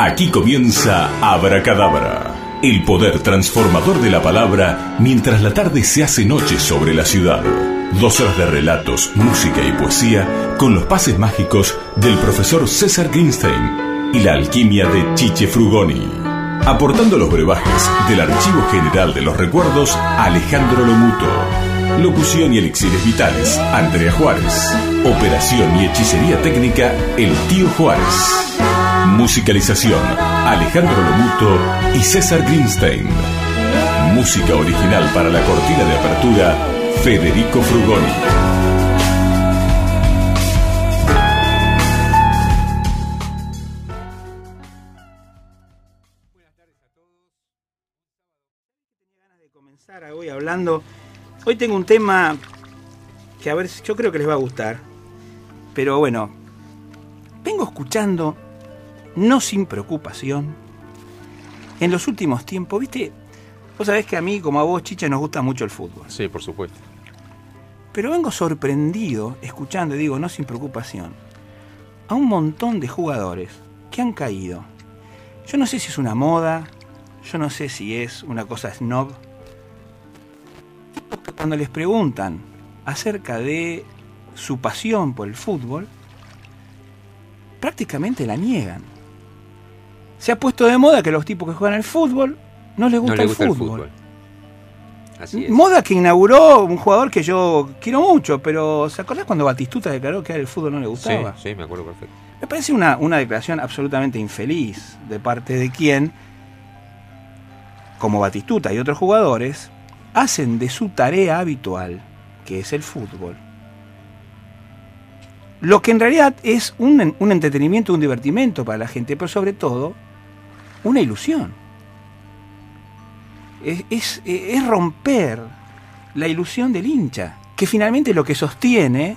Aquí comienza Abracadabra, el poder transformador de la palabra mientras la tarde se hace noche sobre la ciudad. Dos horas de relatos, música y poesía con los pases mágicos del profesor César Greenstein y la alquimia de Chiche Frugoni. Aportando los brebajes del Archivo General de los Recuerdos, Alejandro Lomuto. Locución y elixires vitales, Andrea Juárez. Operación y hechicería técnica, el tío Juárez. Musicalización, Alejandro Lomuto y César Greenstein. Música original para la cortina de apertura, Federico Frugoni. Hoy hablando, hoy tengo un tema que a ver, yo creo que les va a gustar, pero bueno, vengo escuchando no sin preocupación. En los últimos tiempos, viste, vos sabés que a mí, como a vos, Chicha, nos gusta mucho el fútbol. Sí, por supuesto. Pero vengo sorprendido, escuchando, y digo, no sin preocupación, a un montón de jugadores que han caído. Yo no sé si es una moda, yo no sé si es una cosa snob. Cuando les preguntan acerca de su pasión por el fútbol, prácticamente la niegan se ha puesto de moda que los tipos que juegan al fútbol no les gusta, el, fútbol. Moda que inauguró un jugador que yo quiero mucho, pero ¿se acordás cuando Batistuta declaró que el fútbol no le gustaba? Sí, sí, me acuerdo perfecto. Me parece una, una declaración absolutamente infeliz de parte de quien, como Batistuta y otros jugadores, hacen de su tarea habitual, que es el fútbol, lo que en realidad es un, un entretenimiento, un divertimento para la gente, pero sobre todo una ilusión. Es, romper la ilusión del hincha, que finalmente es lo que sostiene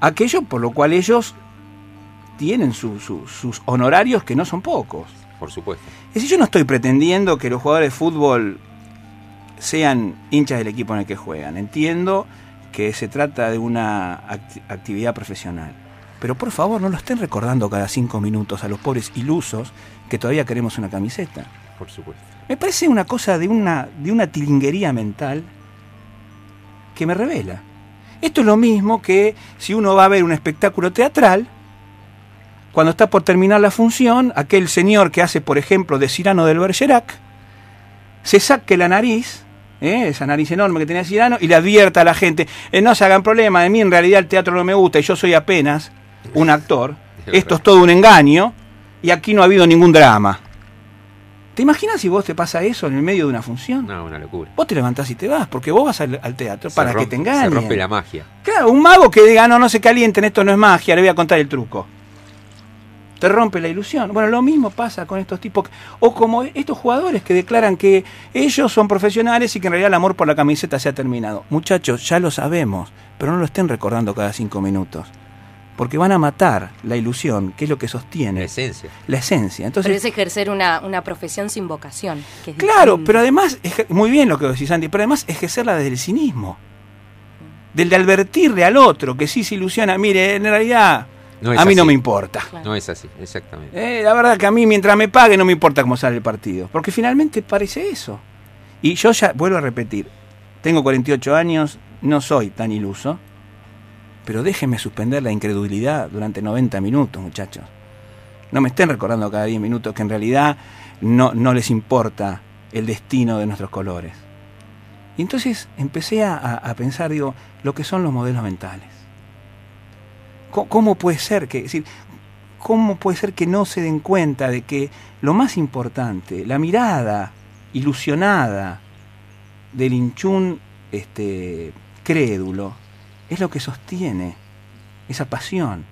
aquello por lo cual ellos tienen sus honorarios que no son pocos. Por supuesto. Es decir, yo no estoy pretendiendo que los jugadores de fútbol sean hinchas del equipo en el que juegan. Entiendo que se trata de una actividad profesional. Pero por favor, no lo estén recordando cada cinco minutos a los pobres ilusos que todavía queremos una camiseta. Por supuesto. Me parece una cosa de una, de una tilinguería mental que me revela. Esto es lo mismo que si uno va a ver un espectáculo teatral, cuando está por terminar la función, aquel señor que hace, por ejemplo, de Cirano del Bergerac, se saque la nariz, ¿eh? esa nariz enorme que tenía Cirano, y le advierta a la gente, eh, no se hagan problema, de mí en realidad el teatro no me gusta y yo soy apenas un actor, esto es todo un engaño, y aquí no ha habido ningún drama. ¿Te imaginas si vos te pasa eso en el medio de una función? No, una locura. Vos te levantás y te vas, porque vos vas al, teatro para que te engañen. Se rompe la magia. Claro, un mago que diga, no, no se calienten, esto no es magia, le voy a contar el truco. Te rompe la ilusión. Bueno, lo mismo pasa con estos tipos, o como estos jugadores que declaran que ellos son profesionales y que en realidad el amor por la camiseta se ha terminado. Muchachos, ya lo sabemos, pero no lo estén recordando cada cinco minutos porque van a matar la ilusión, que es lo que sostiene. La esencia. La esencia. Entonces, pero es ejercer una, profesión sin vocación. claro, pero además, muy bien lo que decís, Sandy, pero además ejercerla desde el cinismo. Del de advertirle al otro que sí se ilusiona, mire, en realidad a mí no me importa. No es así, exactamente. Eh, la verdad que a mí mientras me pague no me importa cómo sale el partido, porque finalmente parece eso. Y yo ya vuelvo a repetir, tengo 48 años, no soy tan iluso, pero déjenme suspender la incredulidad durante 90 minutos, muchachos. No me estén recordando cada 10 minutos que en realidad no, no les importa el destino de nuestros colores. Y entonces empecé a, pensar, digo, lo que son los modelos mentales. ¿Cómo, puede ser que, decir, cómo puede ser que no se den cuenta de que lo más importante, la mirada ilusionada del hinchún este, crédulo, es lo que sostiene esa pasión.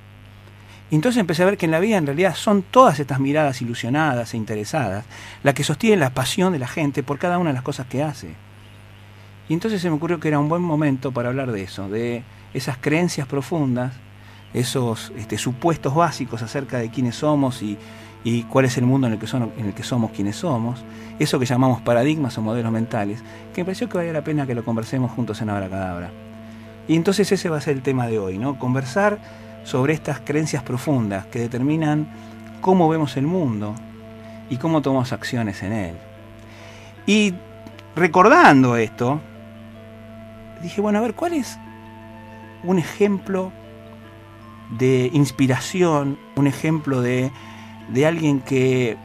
Y entonces empecé a ver que en la vida en realidad son todas estas miradas ilusionadas e interesadas las que sostienen la pasión de la gente por cada una de las cosas que hace. Y entonces se me ocurrió que era un buen momento para hablar de eso, de esas creencias profundas, esos este, supuestos básicos acerca de quiénes somos y, cuál es el mundo en el, que en el que somos quienes somos, eso que llamamos paradigmas o modelos mentales, que me pareció que valía la pena que lo conversemos juntos en Abra Cadabra. Y entonces ese va a ser el tema de hoy, ¿no? Conversar sobre estas creencias profundas que determinan cómo vemos el mundo y cómo tomamos acciones en él. Y recordando esto, dije, bueno, a ver, ¿cuál es un ejemplo de inspiración, un ejemplo de, de alguien que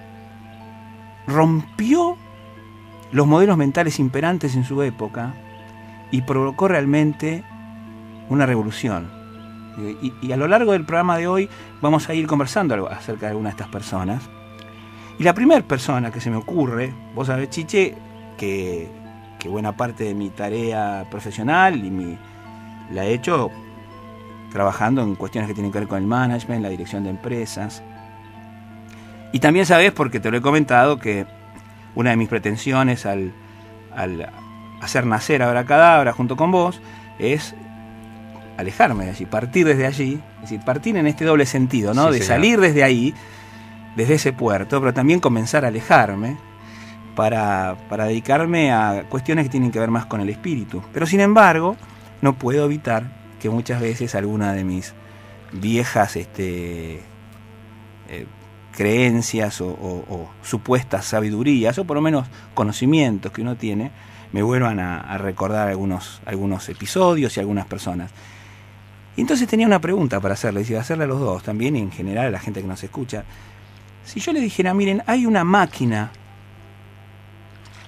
rompió los modelos mentales imperantes en su época y provocó realmente una revolución. Y, a lo largo del programa de hoy vamos a ir conversando acerca de alguna de estas personas. Y la primera persona que se me ocurre, vos sabés, Chiche, que, que buena parte de mi tarea profesional y mi, la he hecho trabajando en cuestiones que tienen que ver con el management, la dirección de empresas. Y también sabes, porque te lo he comentado, que una de mis pretensiones al, al hacer nacer Abracadabra junto con vos es alejarme de allí, partir desde allí, es decir, partir en este doble sentido, ¿no? Sí, de señor. salir desde ahí, desde ese puerto, pero también comenzar a alejarme para, para dedicarme a cuestiones que tienen que ver más con el espíritu. Pero sin embargo, no puedo evitar que muchas veces alguna de mis viejas este, eh, creencias o, o- o supuestas sabidurías, o por lo menos conocimientos que uno tiene, me vuelvan a, a recordar algunos, algunos episodios y algunas personas. Y entonces tenía una pregunta para hacerle, y hacerle a los dos también, y en general a la gente que nos escucha. Si yo le dijera, miren, hay una máquina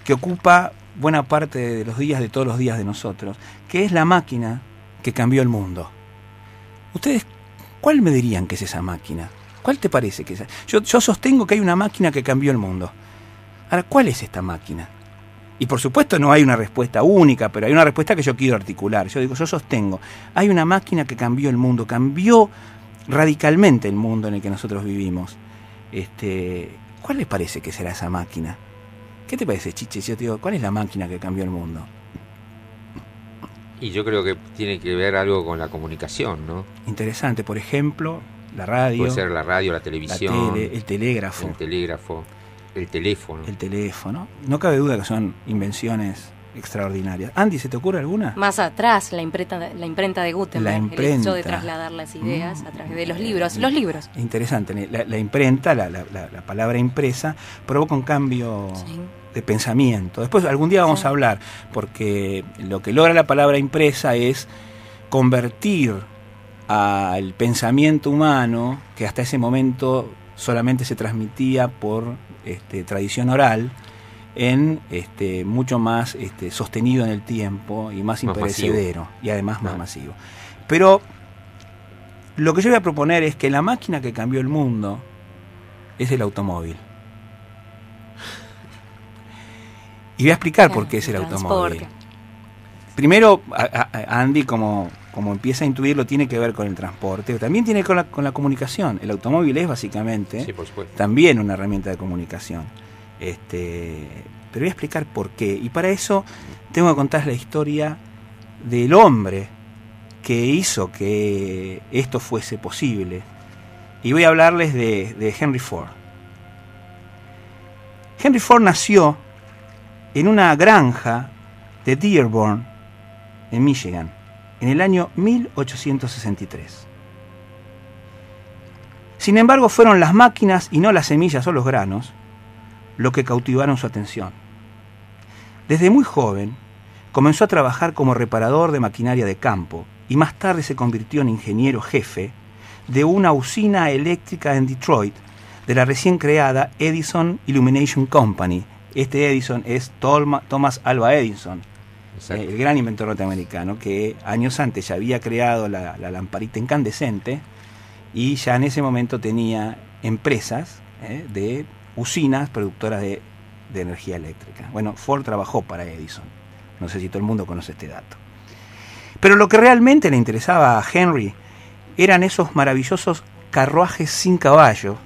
que ocupa buena parte de los días de todos los días de nosotros, que es la máquina que cambió el mundo. Ustedes, ¿cuál me dirían que es esa máquina? ¿Cuál te parece que es? Yo, yo sostengo que hay una máquina que cambió el mundo. Ahora, ¿cuál es esta máquina? Y por supuesto no hay una respuesta única, pero hay una respuesta que yo quiero articular. Yo digo, yo sostengo, hay una máquina que cambió el mundo, cambió radicalmente el mundo en el que nosotros vivimos. Este, ¿Cuál les parece que será esa máquina? ¿Qué te parece, Chiche? Yo te digo, ¿cuál es la máquina que cambió el mundo? Y yo creo que tiene que ver algo con la comunicación, ¿no? Interesante, por ejemplo, la radio, Puede ser la radio, la la televisión, tele, el telégrafo, el telégrafo, el teléfono. el teléfono. No cabe duda que son invenciones extraordinarias. Andy, ¿se te ocurre alguna? Más atrás, la imprenta, la imprenta de Gutenberg, La el hecho de imprenta. trasladar las ideas Mm. a través de los libros. Los libros. Interesante, la, la imprenta, la, la- la- la palabra impresa, provoca un cambio Sí. de pensamiento. Después algún día vamos Sí. a hablar, porque lo que logra la palabra impresa es convertir al pensamiento humano, que hasta ese momento solamente se transmitía por este, tradición oral, en este, mucho más este, sostenido en el tiempo y más Más imperecedero y además más Claro. masivo. Pero lo que yo voy a proponer es que la máquina que cambió el mundo es el automóvil. Y voy a explicar por qué es el automóvil. Primero, a- a- Andy, como, como empieza a intuirlo, tiene que ver con el transporte, también tiene que ver con la, con la comunicación. El automóvil es básicamente Sí, por supuesto. también una herramienta de comunicación. Este, pero voy a explicar por qué. Y para eso tengo que contar la historia del hombre que hizo que esto fuese posible. Y voy a hablarles de, de Henry Ford. Henry Ford nació en una granja de Dearborn, en Michigan, en el año 1863. Sin embargo, fueron las máquinas y no las semillas o los granos lo que cautivaron su atención. Desde muy joven comenzó a trabajar como reparador de maquinaria de campo y más tarde se convirtió en ingeniero jefe de una usina eléctrica en Detroit de la recién creada Edison Illumination Company. Este Edison es Thomas Alva Edison, Eh, el gran inventor norteamericano, que años antes ya había creado la, la lamparita incandescente y ya en ese momento tenía empresas eh, de usinas productoras de, de energía eléctrica. Bueno, Ford trabajó para Edison. No sé si todo el mundo conoce este dato. Pero lo que realmente le interesaba a Henry eran esos maravillosos carruajes sin caballo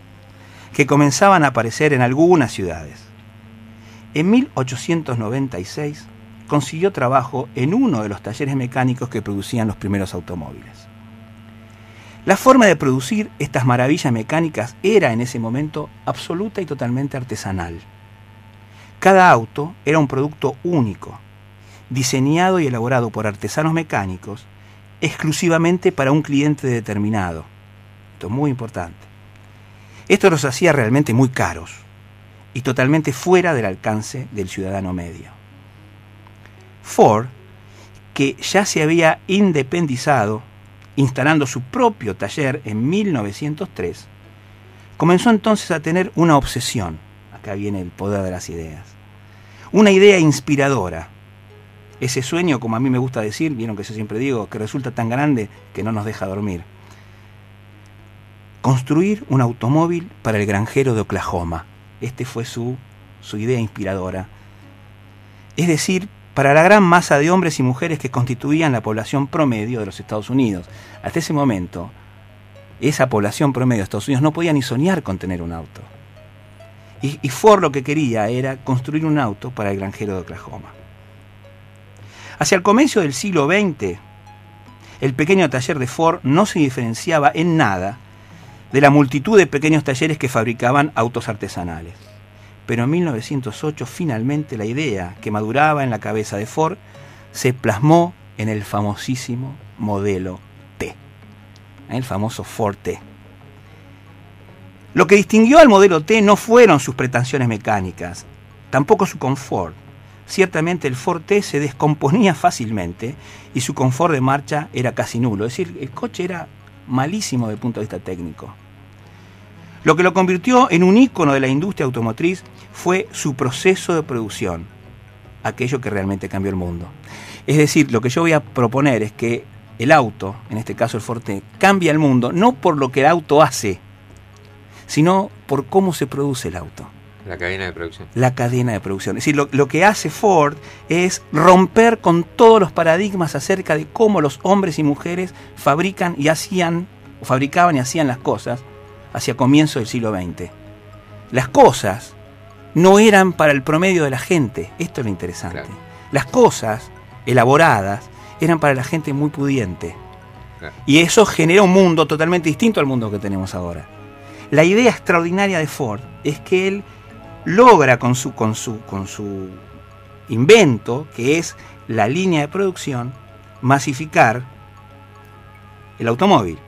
que comenzaban a aparecer en algunas ciudades. En 1896 consiguió trabajo en uno de los talleres mecánicos que producían los primeros automóviles. La forma de producir estas maravillas mecánicas era en ese momento absoluta y totalmente artesanal. Cada auto era un producto único, diseñado y elaborado por artesanos mecánicos exclusivamente para un cliente determinado. Esto es muy importante. Esto los hacía realmente muy caros y totalmente fuera del alcance del ciudadano medio. Ford, que ya se había independizado, instalando su propio taller en 1903, comenzó entonces a tener una obsesión, acá viene el poder de las ideas, una idea inspiradora, ese sueño, como a mí me gusta decir, vieron que yo siempre digo, que resulta tan grande que no nos deja dormir. Construir un automóvil para el granjero de Oklahoma. Este fue su, su idea inspiradora. Es decir, para la gran masa de hombres y mujeres que constituían la población promedio de los Estados Unidos. Hasta ese momento, esa población promedio de Estados Unidos no podía ni soñar con tener un auto. Y, Ford lo que quería era construir un auto para el granjero de Oklahoma. Hacia el comienzo del siglo XX, el pequeño taller de Ford no se diferenciaba en nada de la multitud de pequeños talleres que fabricaban autos artesanales. Pero en 1908 finalmente la idea que maduraba en la cabeza de Ford se plasmó en el famosísimo modelo T, el famoso Ford T. Lo que distinguió al modelo T no fueron sus pretensiones mecánicas, tampoco su confort. Ciertamente el Ford T se descomponía fácilmente y su confort de marcha era casi nulo, es decir, el coche era malísimo desde el punto de vista técnico. Lo que lo convirtió en un ícono de la industria automotriz fue su proceso de producción, aquello que realmente cambió el mundo. Es decir, lo que yo voy a proponer es que el auto, en este caso el Forte, cambia el mundo no por lo que el auto hace, sino por cómo se produce el auto. La cadena de producción. La cadena de producción. Es decir, lo, lo, que hace Ford es romper con todos los paradigmas acerca de cómo los hombres y mujeres fabrican y hacían, o fabricaban y hacían las cosas hacia comienzo del siglo XX. Las cosas no eran para el promedio de la gente. Esto es lo interesante. Claro. Las cosas elaboradas eran para la gente muy pudiente. Claro. Y eso genera un mundo totalmente distinto al mundo que tenemos ahora. La idea extraordinaria de Ford es que él logra con su, con su, con su invento, que es la línea de producción, masificar el automóvil.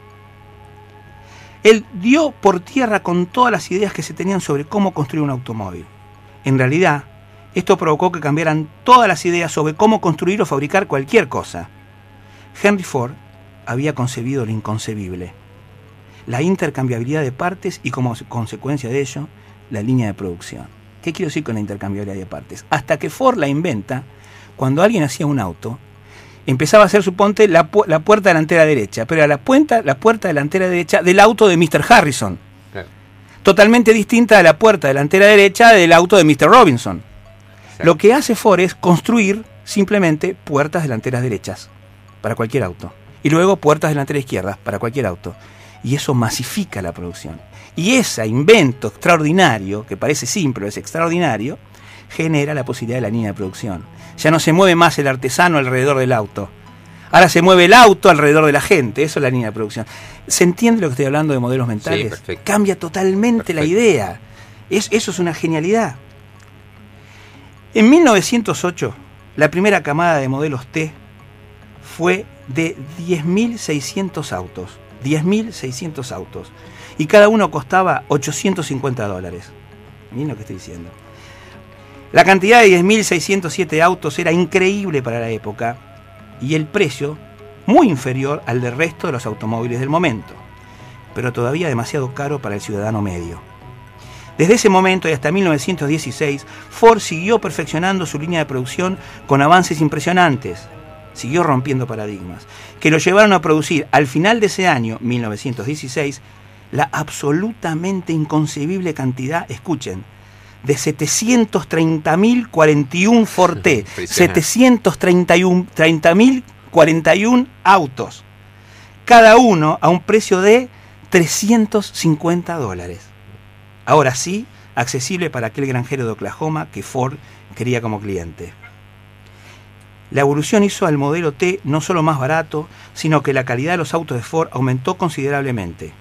Él dio por tierra con todas las ideas que se tenían sobre cómo construir un automóvil. En realidad, esto provocó que cambiaran todas las ideas sobre cómo construir o fabricar cualquier cosa. Henry Ford había concebido lo inconcebible, la intercambiabilidad de partes y como consecuencia de ello, la línea de producción. ¿Qué quiero decir con la intercambiabilidad de partes? Hasta que Ford la inventa, cuando alguien hacía un auto, empezaba a ser, suponte, la, la puerta delantera derecha, pero era la, la puerta delantera derecha del auto de Mr. Harrison. Totalmente distinta a la puerta delantera derecha del auto de Mr. Robinson. Exacto. Lo que hace Ford es construir simplemente puertas delanteras derechas para cualquier auto. Y luego puertas delanteras izquierdas para cualquier auto. Y eso masifica la producción. Y ese invento extraordinario, que parece simple, es extraordinario, genera la posibilidad de la línea de producción. Ya no se mueve más el artesano alrededor del auto. Ahora se mueve el auto alrededor de la gente. Eso es la línea de producción. ¿Se entiende lo que estoy hablando de modelos mentales? Cambia totalmente la idea. Es, eso es una genialidad. En 1908, la primera camada de modelos T fue de 10.600 autos. 10.600 autos. Y cada uno costaba 850 dólares. Miren lo que estoy diciendo. La cantidad de 10.607 autos era increíble para la época y el precio muy inferior al del resto de los automóviles del momento, pero todavía demasiado caro para el ciudadano medio. Desde ese momento y hasta 1916, Ford siguió perfeccionando su línea de producción con avances impresionantes. Siguió rompiendo paradigmas, que lo llevaron a producir al final de ese año, 1916, la absolutamente inconcebible cantidad, escuchen, de 730.041 Ford T, Impresionante. 730.041 autos, cada uno a un precio de 350 dólares. Ahora sí, accesible para aquel granjero de Oklahoma que Ford quería como cliente. La evolución hizo al modelo T no solo más barato, sino que la calidad de los autos de Ford aumentó considerablemente.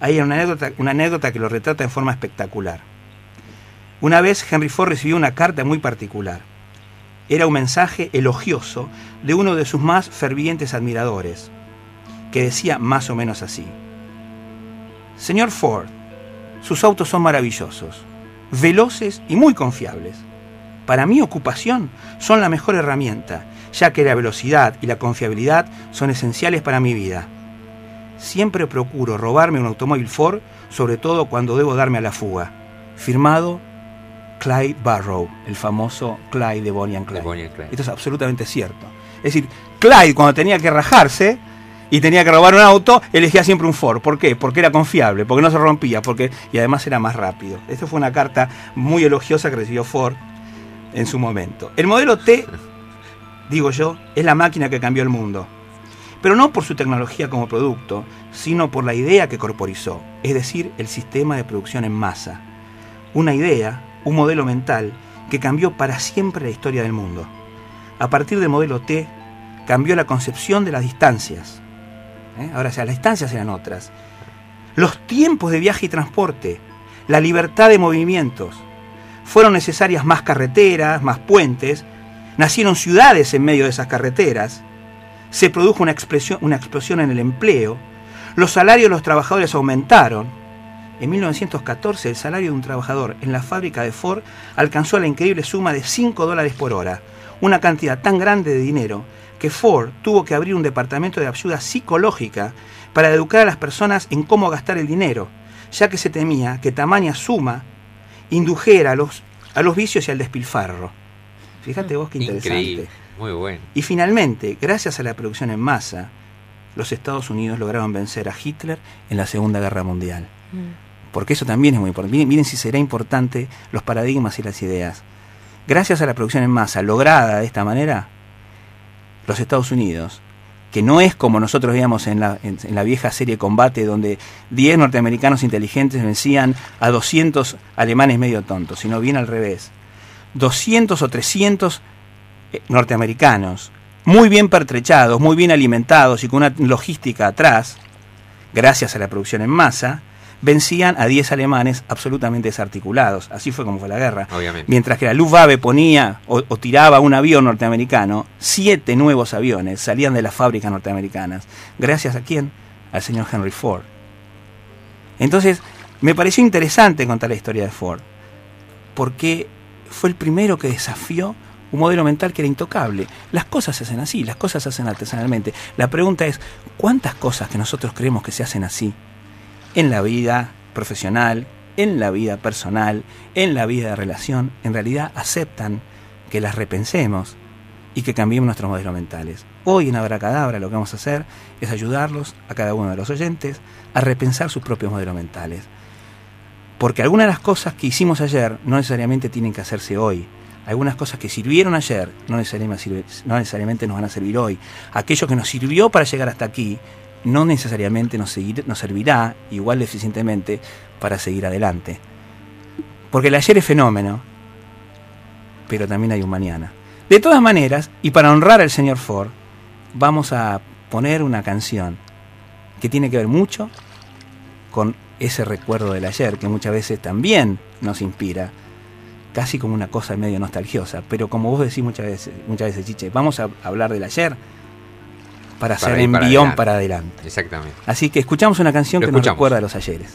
Hay una anécdota, una anécdota que lo retrata en forma espectacular. Una vez Henry Ford recibió una carta muy particular. Era un mensaje elogioso de uno de sus más fervientes admiradores, que decía más o menos así. Señor Ford, sus autos son maravillosos, veloces y muy confiables. Para mi ocupación son la mejor herramienta, ya que la velocidad y la confiabilidad son esenciales para mi vida. Siempre procuro robarme un automóvil Ford, sobre todo cuando debo darme a la fuga. Firmado Clyde Barrow, el famoso Clyde de Bonnie and De Clyde. Bonnie and Clyde. Esto es absolutamente cierto. Es decir, Clyde cuando tenía que rajarse y tenía que robar un auto, elegía siempre un Ford. ¿Por qué? Porque era confiable, porque no se rompía, porque y además era más rápido. Esta fue una carta muy elogiosa que recibió Ford en su momento. El modelo T, digo yo, es la máquina que cambió el mundo. Pero no por su tecnología como producto, sino por la idea que corporizó, es decir, el sistema de producción en masa. Una idea, un modelo mental, que cambió para siempre la historia del mundo. A partir del modelo T, cambió la concepción de las distancias. ¿Eh? Ahora, sea, las distancias eran otras. Los tiempos de viaje y transporte, la libertad de movimientos. Fueron necesarias más carreteras, más puentes, nacieron ciudades en medio de esas carreteras, se produjo una una explosión en el empleo, los salarios de los trabajadores aumentaron. En 1914 el salario de un trabajador en la fábrica de Ford alcanzó la increíble suma de 5 dólares por hora, una cantidad tan grande de dinero que Ford tuvo que abrir un departamento de ayuda psicológica para educar a las personas en cómo gastar el dinero, ya que se temía que tamaña suma indujera a los, a los vicios y al despilfarro. Fíjate vos qué interesante. Increíble. Muy bueno. Y finalmente, gracias a la producción en masa, los Estados Unidos lograron vencer a Hitler en la Segunda Guerra Mundial. Mm. Porque eso también es muy importante. Miren, si será importante los paradigmas y las ideas. Gracias a la producción en masa lograda de esta manera, los Estados Unidos, que no es como nosotros veíamos en la, en la vieja serie Combate, donde 10 norteamericanos inteligentes vencían a 200 alemanes medio tontos, sino bien al revés. 200 o 300 eh, norteamericanos, muy bien pertrechados, muy bien alimentados y con una logística atrás, gracias a la producción en masa, vencían a 10 alemanes absolutamente desarticulados. Así fue como fue la guerra. Obviamente. Mientras que la Luftwaffe ponía o, o tiraba un avión norteamericano, siete nuevos aviones salían de las fábricas norteamericanas. ¿Gracias a quién? Al señor Henry Ford. Entonces, me pareció interesante contar la historia de Ford, porque fue el primero que desafió un modelo mental que era intocable. Las cosas se hacen así, las cosas se hacen artesanalmente. La pregunta es, ¿cuántas cosas que nosotros creemos que se hacen así en la vida profesional, en la vida personal, en la vida de relación, en realidad aceptan que las repensemos y que cambiemos nuestros modelos mentales? Hoy en Abracadabra lo que vamos a hacer es ayudarlos a cada uno de los oyentes a repensar sus propios modelos mentales. Porque algunas de las cosas que hicimos ayer no necesariamente tienen que hacerse hoy. Algunas cosas que sirvieron ayer no necesariamente, no necesariamente nos van a servir hoy. Aquello que nos sirvió para llegar hasta aquí no necesariamente nos, seguir, nos servirá igual de eficientemente para seguir adelante. Porque el ayer es fenómeno, pero también hay un mañana. De todas maneras, y para honrar al señor Ford, vamos a poner una canción que tiene que ver mucho con ese recuerdo del ayer, que muchas veces también nos inspira, casi como una cosa medio nostalgiosa. Pero como vos decís muchas veces, muchas veces Chiche, vamos a hablar del ayer para, Para hacer envión adelante. para adelante. Exactamente. Así que escuchamos una canción Lo que nos recuerda a los ayeres.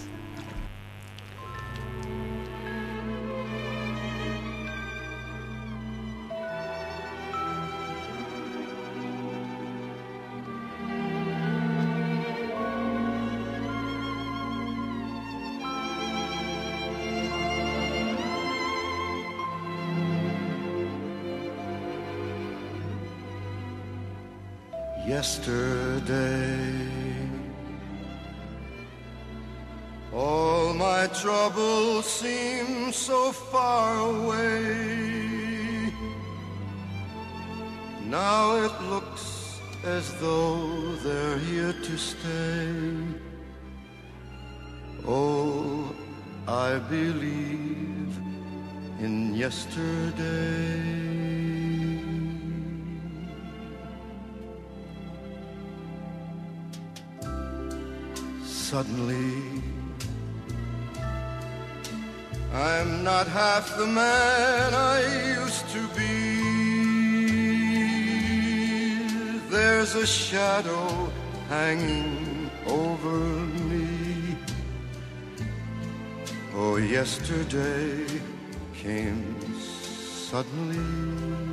Yesterday. The man I used to be. There's a shadow hanging over me. Oh, yesterday came suddenly.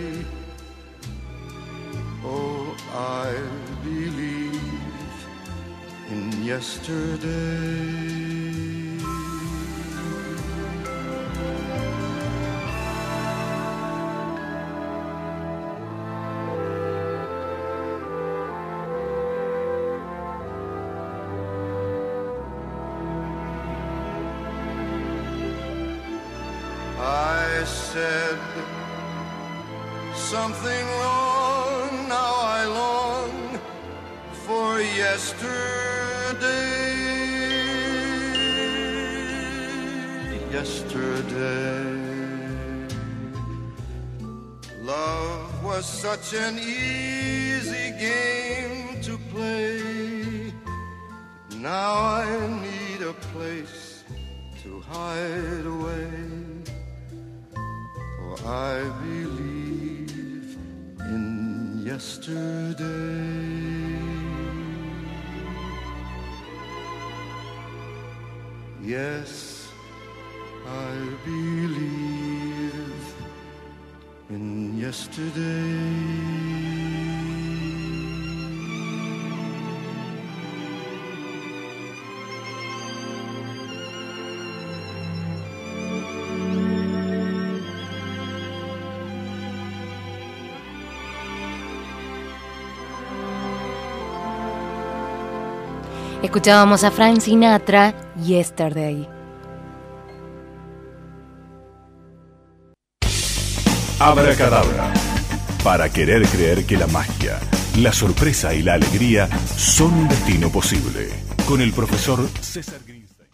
Yesterday. I said something wrong. Yesterday. Love was such an easy game to play. Now I need a place to hide away. For I believe in yesterday. Yes, Escuchábamos a Frank Sinatra, Yesterday. Abracadabra. Para querer creer que la magia, la sorpresa y la alegría son un destino posible. Con el profesor César Greenstein.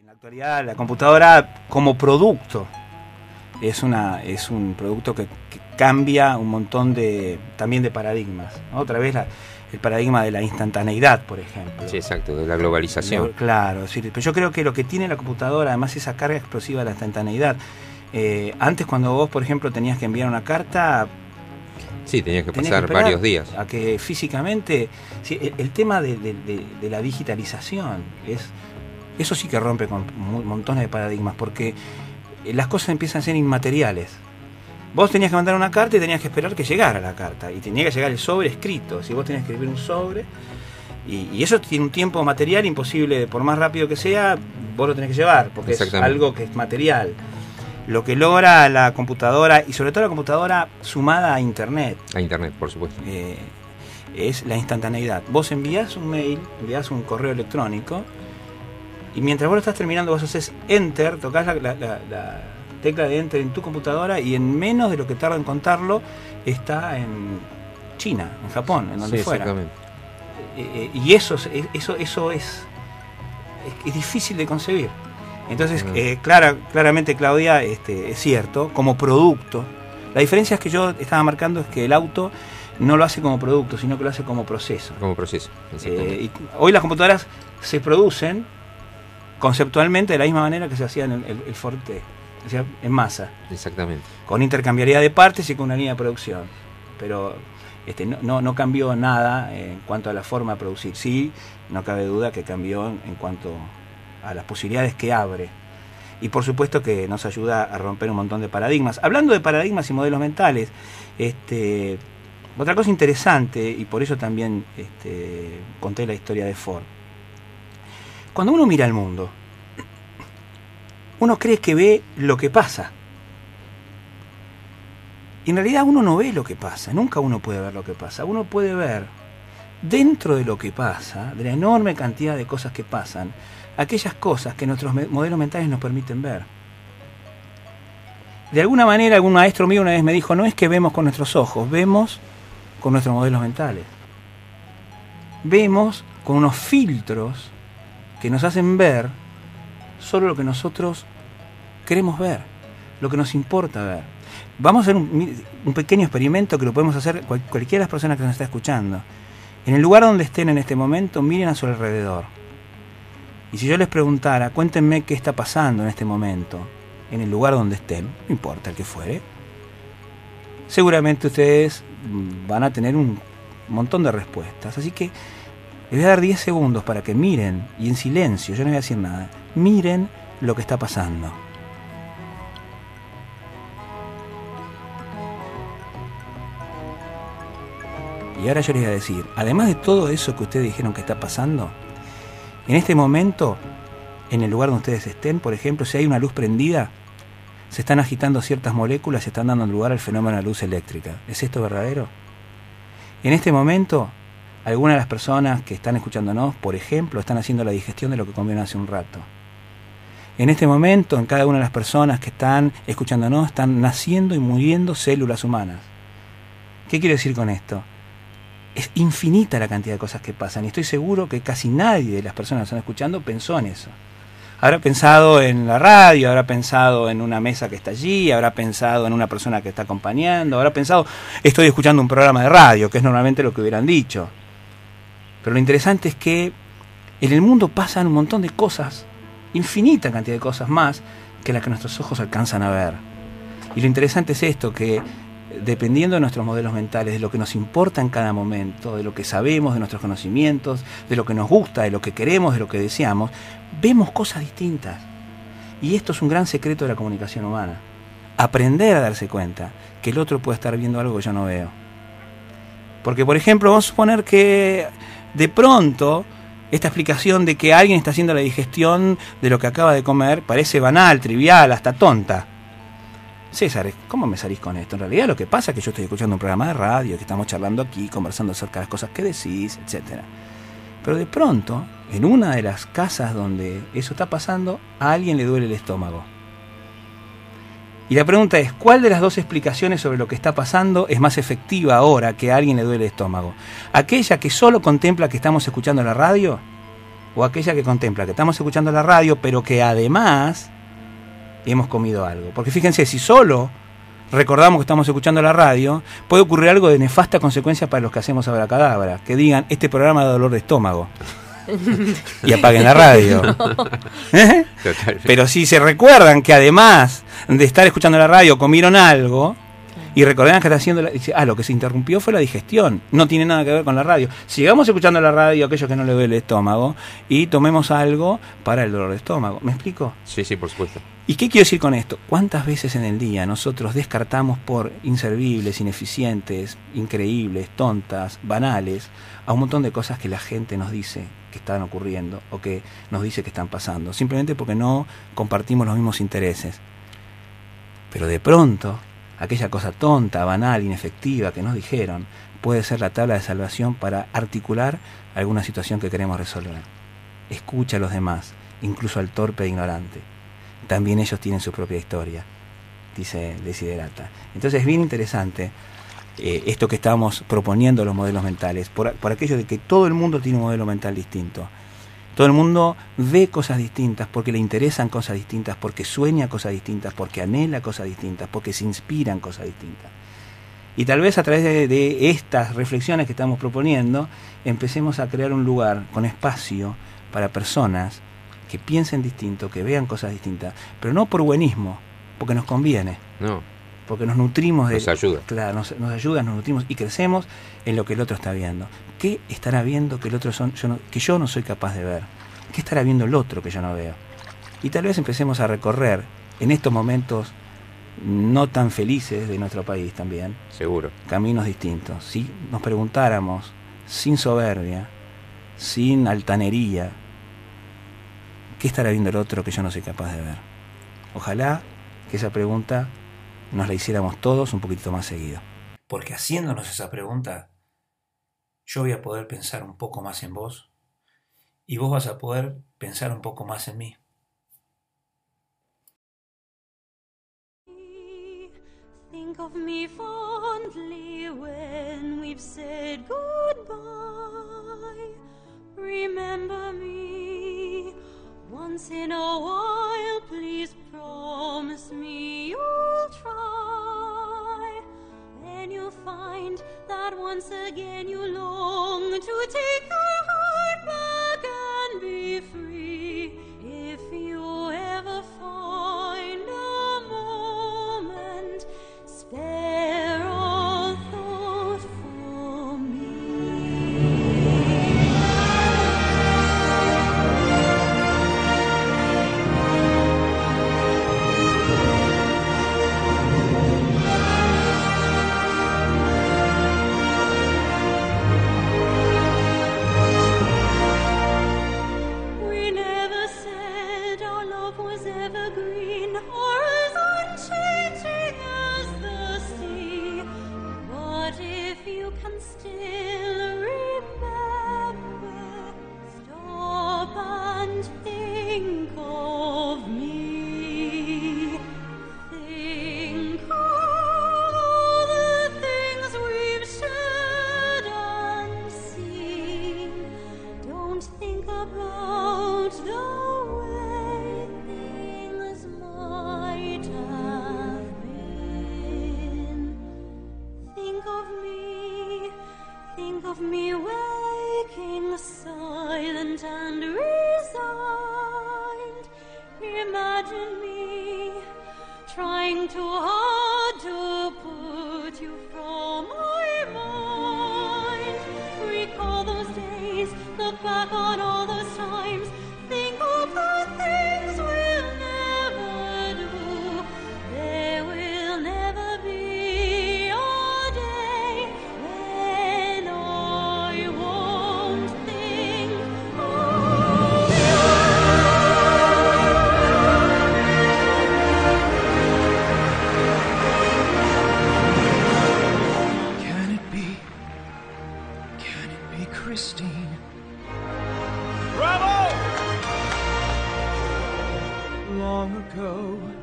En la actualidad la computadora como producto es, una, es un producto que, que cambia un montón de también de paradigmas. ¿no? Otra vez la- el paradigma de la instantaneidad, por ejemplo. Sí, exacto, de la globalización. Claro, es decir, pero yo creo que lo que tiene la computadora, además, es esa carga explosiva de la instantaneidad. Eh, antes, cuando vos, por ejemplo, tenías que enviar una carta, Sí, tenías que tenías pasar varios días. A que físicamente. sí, el, el tema de, de- de- de la digitalización es. Eso sí que rompe con montones de paradigmas, porque eh, las cosas empiezan a ser inmateriales. Vos tenías que mandar una carta y tenías que esperar que llegara la carta. Y tenía que llegar el sobre escrito. Si vos tenías que escribir un sobre. Y, y eso tiene un tiempo material imposible, por más rápido que sea, vos lo tenés que llevar, porque es algo que es material. Lo que logra la computadora, y sobre todo la computadora sumada a Internet, A internet, por supuesto. eh, es la instantaneidad. Vos envías un mail, envías un correo electrónico, y mientras vos lo estás terminando, vos haces enter, tocas la, la- la- la tecla de enter en tu computadora, y en menos de lo que tarda en contarlo, está en China, en Japón, en donde Sí, fuera. exactamente. Eh, eh, y eso, es- eso, eso es, es, es difícil de concebir. Entonces, eh, clara, claramente, Claudia, este, es cierto, como producto. La diferencia es que yo estaba marcando es que el auto no lo hace como producto, sino que lo hace como proceso. Como proceso. Eh, y hoy las computadoras se producen conceptualmente de la misma manera que se hacía en el, el, el Forte, o sea, en masa Exactamente. con intercambiabilidad de partes y con una línea de producción. Pero este, no, no, no cambió nada en cuanto a la forma de producir. Sí, no cabe duda que cambió en, en cuanto a las posibilidades que abre. Y por supuesto que nos ayuda a romper un montón de paradigmas. Hablando de paradigmas y modelos mentales, este, otra cosa interesante, y por eso también este, conté la historia de Ford. Cuando uno mira el mundo, uno cree que ve lo que pasa. Y en realidad uno no ve lo que pasa, nunca uno puede ver lo que pasa. Uno puede ver dentro de lo que pasa, de la enorme cantidad de cosas que pasan, aquellas cosas que nuestros modelos mentales nos permiten ver. De alguna manera, algún maestro mío una vez me dijo, no es que vemos con nuestros ojos, vemos con nuestros modelos mentales. Vemos con unos filtros que nos hacen ver solo lo que nosotros queremos ver, lo que nos importa ver. Vamos a hacer un, pequeño experimento que lo podemos hacer cual- cualquiera de las personas que nos está escuchando. En el lugar donde estén en este momento, miren a su alrededor. Y si yo les preguntara, cuéntenme qué está pasando en este momento, en el lugar donde estén, no importa el que fuere, seguramente ustedes van a tener un montón de respuestas. Así que les voy a dar 10 segundos para que miren, y en silencio, yo no voy a decir nada, miren lo que está pasando. Y ahora yo les voy a decir, además de todo eso que ustedes dijeron que está pasando, en este momento, en el lugar donde ustedes estén, por ejemplo, si hay una luz prendida, se están agitando ciertas moléculas y están dando lugar al fenómeno de luz eléctrica. ¿Es esto verdadero? En este momento, algunas de las personas que están escuchándonos, por ejemplo, están haciendo la digestión de lo que comieron hace un rato. En este momento, en cada una de las personas que están escuchándonos, están naciendo y muriendo células humanas. ¿Qué quiero decir con esto? Es infinita la cantidad de cosas que pasan y estoy seguro que casi nadie de las personas que están escuchando pensó en eso. Habrá pensado en la radio, habrá pensado en una mesa que está allí, habrá pensado en una persona que está acompañando, habrá pensado, estoy escuchando un programa de radio, que es normalmente lo que hubieran dicho. Pero lo interesante es que en el mundo pasan un montón de cosas, infinita cantidad de cosas más que las que nuestros ojos alcanzan a ver. Y lo interesante es esto, que dependiendo de nuestros modelos mentales, de lo que nos importa en cada momento, de lo que sabemos, de nuestros conocimientos, de lo que nos gusta, de lo que queremos, de lo que deseamos, vemos cosas distintas. Y esto es un gran secreto de la comunicación humana. Aprender a darse cuenta que el otro puede estar viendo algo que yo no veo. Porque, por ejemplo, vamos a suponer que de pronto esta explicación de que alguien está haciendo la digestión de lo que acaba de comer parece banal, trivial, hasta tonta. César, ¿cómo me salís con esto? En realidad lo que pasa es que yo estoy escuchando un programa de radio, que estamos charlando aquí, conversando acerca de las cosas que decís, etc. Pero de pronto, en una de las casas donde eso está pasando, a alguien le duele el estómago. Y la pregunta es, ¿cuál de las dos explicaciones sobre lo que está pasando es más efectiva ahora que a alguien le duele el estómago? ¿Aquella que solo contempla que estamos escuchando la radio? ¿O aquella que contempla que estamos escuchando la radio, pero que además hemos comido algo? Porque fíjense, si solo recordamos que estamos escuchando la radio, puede ocurrir algo de nefasta consecuencia para los que hacemos abracadabra, que digan, este programa da dolor de estómago. y apaguen la radio. ¿Eh? Pero si se recuerdan que además de estar escuchando la radio comieron algo y recordarán que está haciendo la, dice, ah, lo que se interrumpió fue la digestión, no tiene nada que ver con la radio. Sigamos escuchando la radio aquellos que no le duele el estómago y tomemos algo para el dolor de estómago. ¿Me explico? Sí, sí, por supuesto. ¿Y qué quiero decir con esto? ¿Cuántas veces en el día nosotros descartamos por inservibles, ineficientes, increíbles, tontas, banales, a un montón de cosas que la gente nos dice que están ocurriendo o que nos dice que están pasando? Simplemente porque no compartimos los mismos intereses. Pero de pronto, aquella cosa tonta, banal, inefectiva que nos dijeron, puede ser la tabla de salvación para articular alguna situación que queremos resolver. Escucha a los demás, incluso al torpe e ignorante también ellos tienen su propia historia, dice Desiderata. Entonces es bien interesante eh, esto que estamos proponiendo los modelos mentales, por, por aquello de que todo el mundo tiene un modelo mental distinto. Todo el mundo ve cosas distintas porque le interesan cosas distintas, porque sueña cosas distintas, porque anhela cosas distintas, porque se inspiran cosas distintas. Y tal vez a través de, de estas reflexiones que estamos proponiendo, empecemos a crear un lugar con espacio para personas que piensen distinto, que vean cosas distintas, pero no por buenismo, porque nos conviene, No, porque nos nutrimos de... Nos ayuda. Claro, nos, nos ayuda, nos nutrimos y crecemos en lo que el otro está viendo. ¿Qué estará viendo que el otro son, yo no, que yo no soy capaz de ver? ¿Qué estará viendo el otro que yo no veo? Y tal vez empecemos a recorrer en estos momentos no tan felices de nuestro país también, seguro. caminos distintos. Si nos preguntáramos sin soberbia, sin altanería, ¿qué estará viendo el otro que yo no soy capaz de ver? Ojalá que esa pregunta nos la hiciéramos todos un poquito más seguido. Porque haciéndonos esa pregunta, yo voy a poder pensar un poco más en vos y vos vas a poder pensar un poco más en mí. Think of me fondly when we've said goodbye. Remember me once in a while. Please promise me you'll try. Then you'll find that once again you long to take your heart back and be free. And resigned. Imagine me trying too hard to put you from my mind. Recall those days, look back on all those times,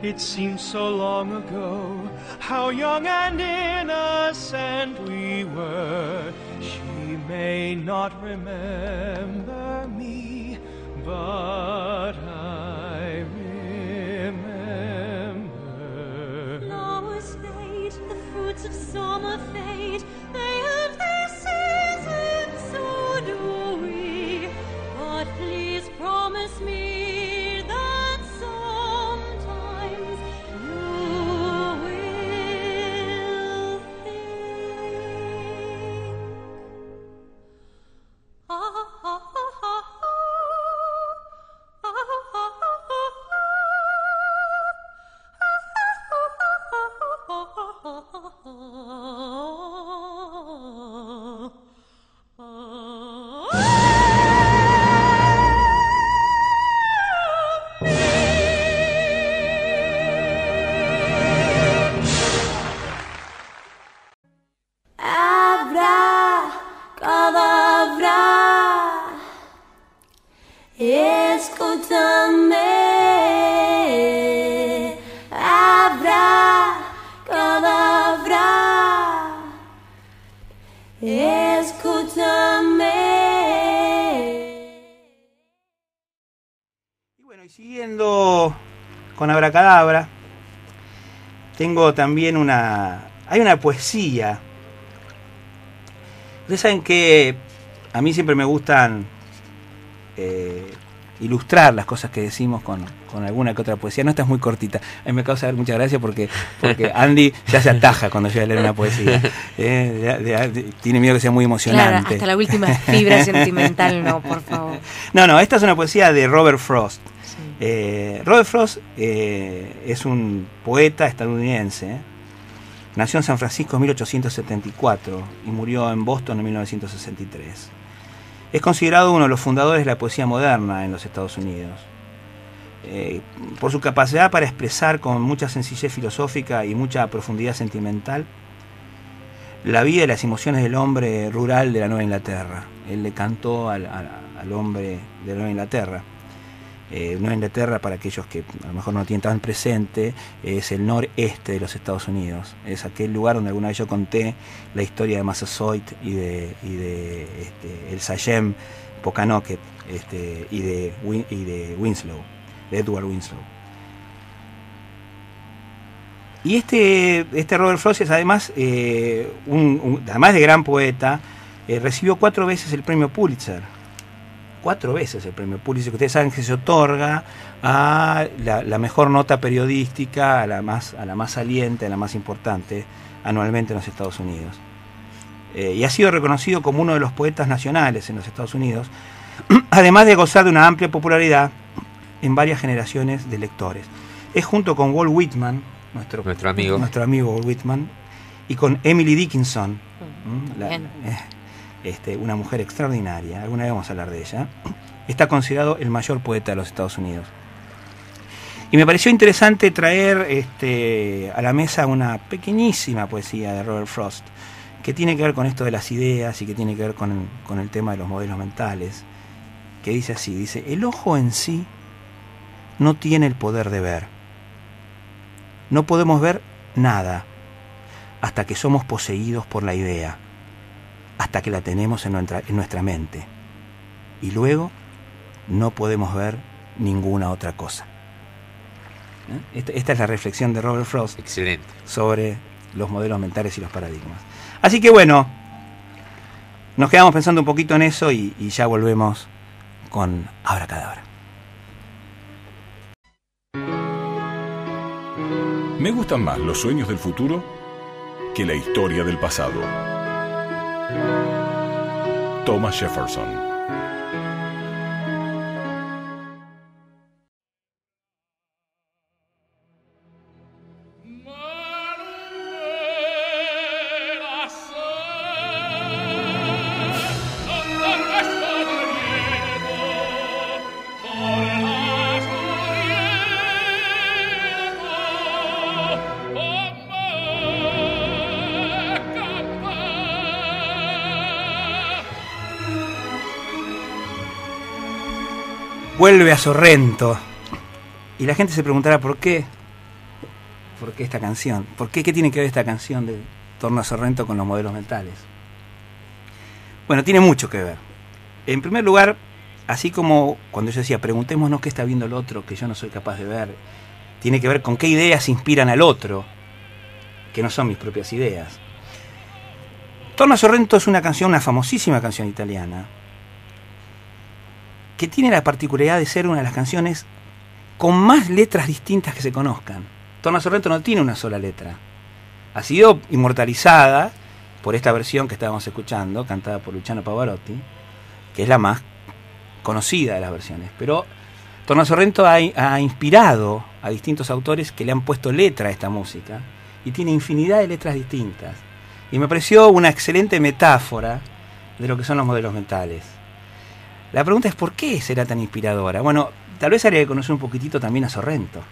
it seems so long ago, how young and innocent we were. She may not remember me, but I remember. Flowers fade, the fruits of summer tengo también una. Hay una poesía. Ustedes saben que a mí siempre me gustan eh, ilustrar las cosas que decimos con, con alguna que otra poesía. No, esta es muy cortita. A mí me causa dar mucha gracia porque, porque Andy ya se ataja cuando yo voy a leer una poesía. Eh, tiene miedo que sea muy emocionante. Claro, hasta la última fibra sentimental, no, por favor. No, no, esta es una poesía de Robert Frost. Eh, Robert Frost eh, es un poeta estadounidense. Nació en San Francisco en 1874 y murió en Boston en 1963. Es considerado uno de los fundadores de la poesía moderna en los Estados Unidos. Eh, por su capacidad para expresar con mucha sencillez filosófica y mucha profundidad sentimental la vida y las emociones del hombre rural de la Nueva Inglaterra. Él le cantó al hombre de la Nueva Inglaterra. Eh, Nueva Inglaterra, para aquellos que a lo mejor no tienen tan presente, es el noreste de los Estados Unidos. Es aquel lugar donde alguna vez yo conté la historia de Massasoit y de, y de este, el Sayem Pocanocket este, y, de, Winslow, de Edward Winslow. Y este, este Robert Frost es además, eh, un, un- además de gran poeta, eh, recibió cuatro veces el premio Pulitzer. Cuatro veces el premio Pulitzer, que ustedes saben que se otorga a la, la mejor nota periodística, a la, más, a la más saliente, a la más importante anualmente en los Estados Unidos. Eh, y ha sido reconocido como uno de los poetas nacionales en los Estados Unidos, además de gozar de una amplia popularidad en varias generaciones de lectores. Es junto con Walt Whitman, nuestro, Nuestro amigo. nuestro amigo Walt Whitman, y con Emily Dickinson, ¿m? La- eh, este, una mujer extraordinaria, alguna vez vamos a hablar de ella, está considerado el mayor poeta de los Estados Unidos. Y me pareció interesante traer este, a la mesa una pequeñísima poesía de Robert Frost, que tiene que ver con esto de las ideas y que tiene que ver con, con el tema de los modelos mentales, que dice así, dice, el ojo en sí no tiene el poder de ver. No podemos ver nada hasta que somos poseídos por la idea, hasta que la tenemos en nuestra, en nuestra mente. Y luego no podemos ver ninguna otra cosa. ¿Eh? Esta, esta es la reflexión de Robert Frost Excelente. sobre los modelos mentales y los paradigmas. Así que bueno, nos quedamos pensando un poquito en eso y, y ya volvemos con Abracadabra. Me gustan más los sueños del futuro que la historia del pasado. Thomas Jefferson. Vuelve a Sorrento. Y la gente se preguntará por qué. ¿Por qué esta canción? ¿Por qué? ¿Qué tiene que ver esta canción de Torno a Sorrento con los modelos mentales? Bueno, tiene mucho que ver. En primer lugar, así como cuando yo decía, preguntémonos qué está viendo el otro que yo no soy capaz de ver, tiene que ver con qué ideas inspiran al otro, que no son mis propias ideas. Torno a Sorrento es una canción, una famosísima canción italiana, que tiene la particularidad de ser una de las canciones con más letras distintas que se conozcan. Torna Sorrento no tiene una sola letra. Ha sido inmortalizada por esta versión que estábamos escuchando, cantada por Luciano Pavarotti, que es la más conocida de las versiones. Pero Torna Sorrento ha, ha inspirado a distintos autores que le han puesto letra a esta música y tiene infinidad de letras distintas. Y me pareció una excelente metáfora de lo que son los modelos mentales. La pregunta es ¿por qué será tan inspiradora? Bueno, tal vez habría que conocer un poquitito también a Sorrento.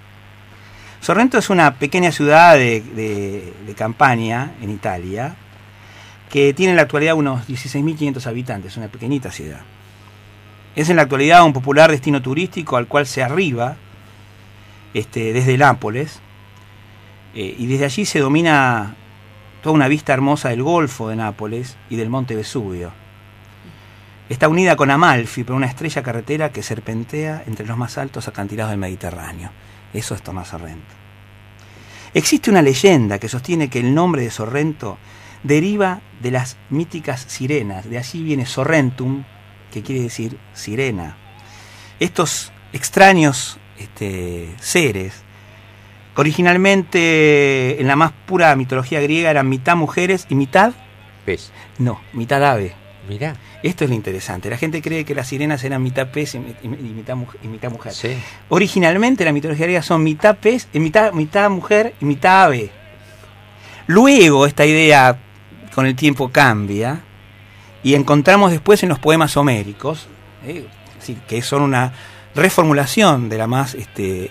Sorrento es una pequeña ciudad de, de, de campaña en Italia que tiene en la actualidad unos 16.500 habitantes, una pequeñita ciudad. Es en la actualidad un popular destino turístico al cual se arriba este, desde Nápoles eh, y desde allí se domina toda una vista hermosa del Golfo de Nápoles y del Monte Vesubio. Está unida con Amalfi por una estrella carretera que serpentea entre los más altos acantilados del Mediterráneo. Eso es Tomás Sorrento. Existe una leyenda que sostiene que el nombre de Sorrento deriva de las míticas sirenas. De allí viene Sorrentum, que quiere decir sirena. Estos extraños este, seres, originalmente en la más pura mitología griega eran mitad mujeres y mitad, Pez. no, mitad ave. Mirá. Esto es lo interesante. La gente cree que las sirenas eran mitad pez y, mi- y mitad, muj- y mitad mujer. Sí. Originalmente la mitología griega son mitad pez, eh, mitad, mitad mujer y mitad ave. Luego esta idea con el tiempo cambia y encontramos después en los poemas homéricos, eh, sí, que son una reformulación de la más este,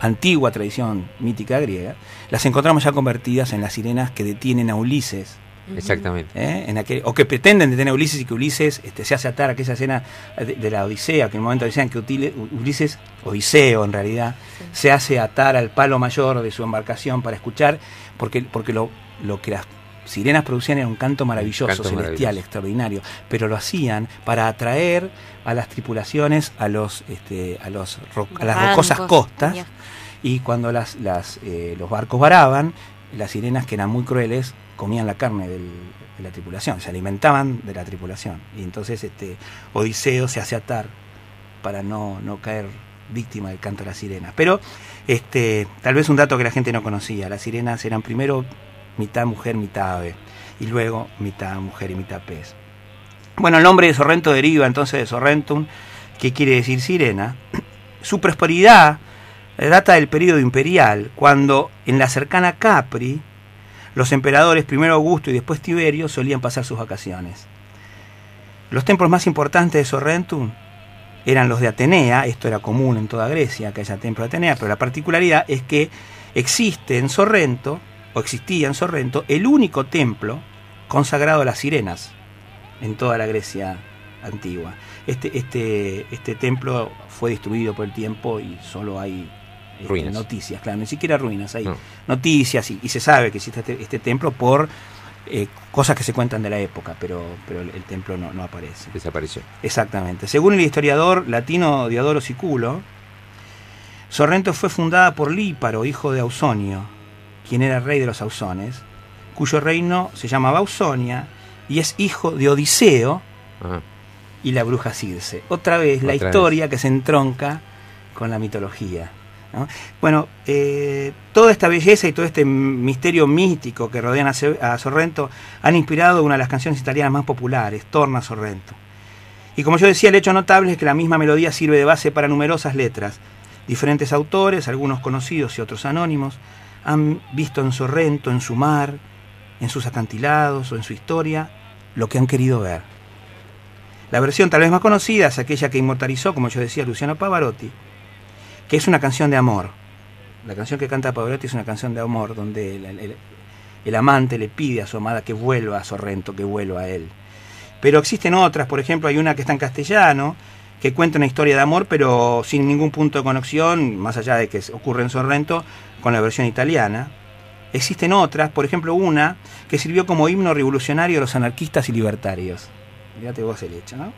antigua tradición mítica griega, las encontramos ya convertidas en las sirenas que detienen a Ulises. Exactamente. ¿eh? En aquel, o que pretenden detener a Ulises y que Ulises este, se hace atar a aquella escena de, de la Odisea, que en el momento decían que Utile- Ulises, Odiseo en realidad, se hace atar al palo mayor de su embarcación para escuchar, porque, porque lo, lo que las sirenas producían era un canto maravilloso, Canto celestial, maravilloso. extraordinario, pero lo hacían para atraer a las tripulaciones a los, este, a los ro- a las rocosas costas y cuando las, las, eh, los barcos varaban, las sirenas que eran muy crueles comían la carne de la tripulación, se alimentaban de la tripulación. Y entonces este, Odiseo se hace atar para no, no caer víctima del canto de las sirenas. Pero este, tal vez un dato que la gente no conocía, las sirenas eran primero mitad mujer, mitad ave, y luego mitad mujer y mitad pez. Bueno, el nombre de Sorrento deriva entonces de Sorrentum, que quiere decir sirena. Su prosperidad data del periodo imperial, cuando en la cercana Capri los emperadores, primero Augusto y después Tiberio, solían pasar sus vacaciones. Los templos más importantes de Sorrentum eran los de Atenea, esto era común en toda Grecia, que haya templo de Atenea, pero la particularidad es que existe en Sorrento, o existía en Sorrento, el único templo consagrado a las sirenas en toda la Grecia antigua. Este, este, este templo fue destruido por el tiempo y solo hay este, Ruinas. noticias, claro, ni siquiera ruinas, hay No. noticias y, y se sabe que existe este, este templo por eh, cosas que se cuentan de la época, pero, pero el, el templo no, no aparece. Desapareció. Exactamente. Según el historiador latino Diodoro Siculo, Sorrento fue fundada por Líparo, hijo de Ausonio, quien era rey de los Ausones, cuyo reino se llamaba Ausonia y es hijo de Odiseo Ajá. y la bruja Circe. Otra vez la historia que se entronca con la mitología. ¿No? Bueno, eh, toda esta belleza y todo este misterio místico que rodean a Sorrento han inspirado una de las canciones italianas más populares, Torna Sorrento. Y como yo decía, el hecho notable es que la misma melodía sirve de base para numerosas letras. Diferentes autores, algunos conocidos y otros anónimos, han visto en Sorrento, en su mar, en sus acantilados o en su historia, lo que han querido ver. La versión tal vez más conocida es aquella que inmortalizó, como yo decía, Luciano Pavarotti, que es una canción de amor. La canción que canta Pavarotti es una canción de amor, donde el, el- amante le pide a su amada que vuelva a Sorrento, que vuelva a él. Pero existen otras, por ejemplo, hay una que está en castellano, que cuenta una historia de amor, pero sin ningún punto de conexión, más allá de que ocurre en Sorrento, con la versión italiana. Existen otras, por ejemplo, una que sirvió como himno revolucionario de los anarquistas y libertarios. Fíjate vos el hecho, ¿no?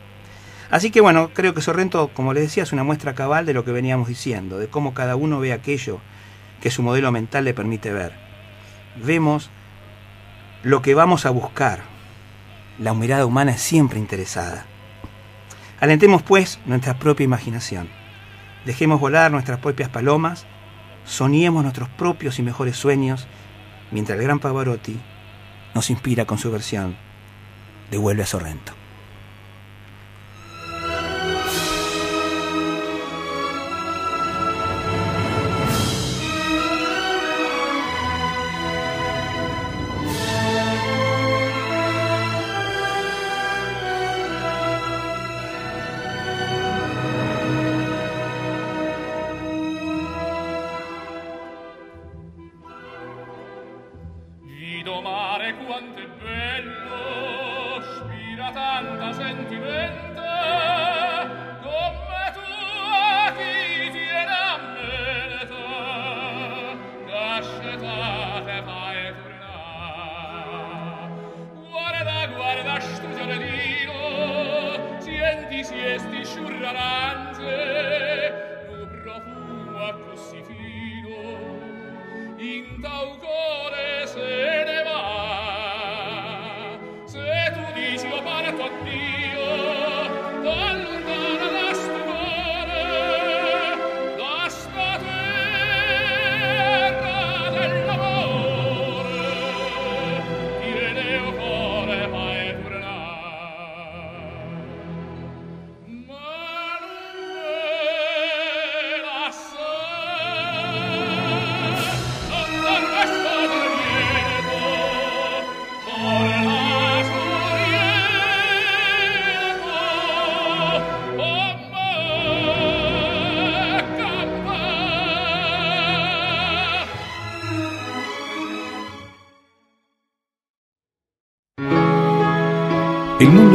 Así que bueno, creo que Sorrento, como les decía, es una muestra cabal de lo que veníamos diciendo, de cómo cada uno ve aquello que su modelo mental le permite ver. Vemos lo que vamos a buscar. La mirada humana es siempre interesada. Alentemos pues nuestra propia imaginación. Dejemos volar nuestras propias palomas, soñemos nuestros propios y mejores sueños, mientras el gran Pavarotti nos inspira con su versión de Vuelve a Sorrento.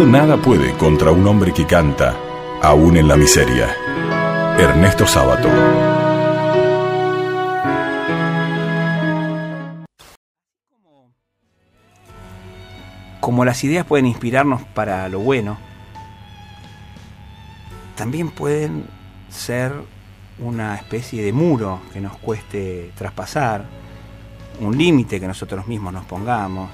Nada puede contra un hombre que canta, aún en la miseria. Ernesto Sábato. Como las ideas pueden inspirarnos para lo bueno, también pueden ser una especie de muro que nos cueste traspasar, un límite que nosotros mismos nos pongamos.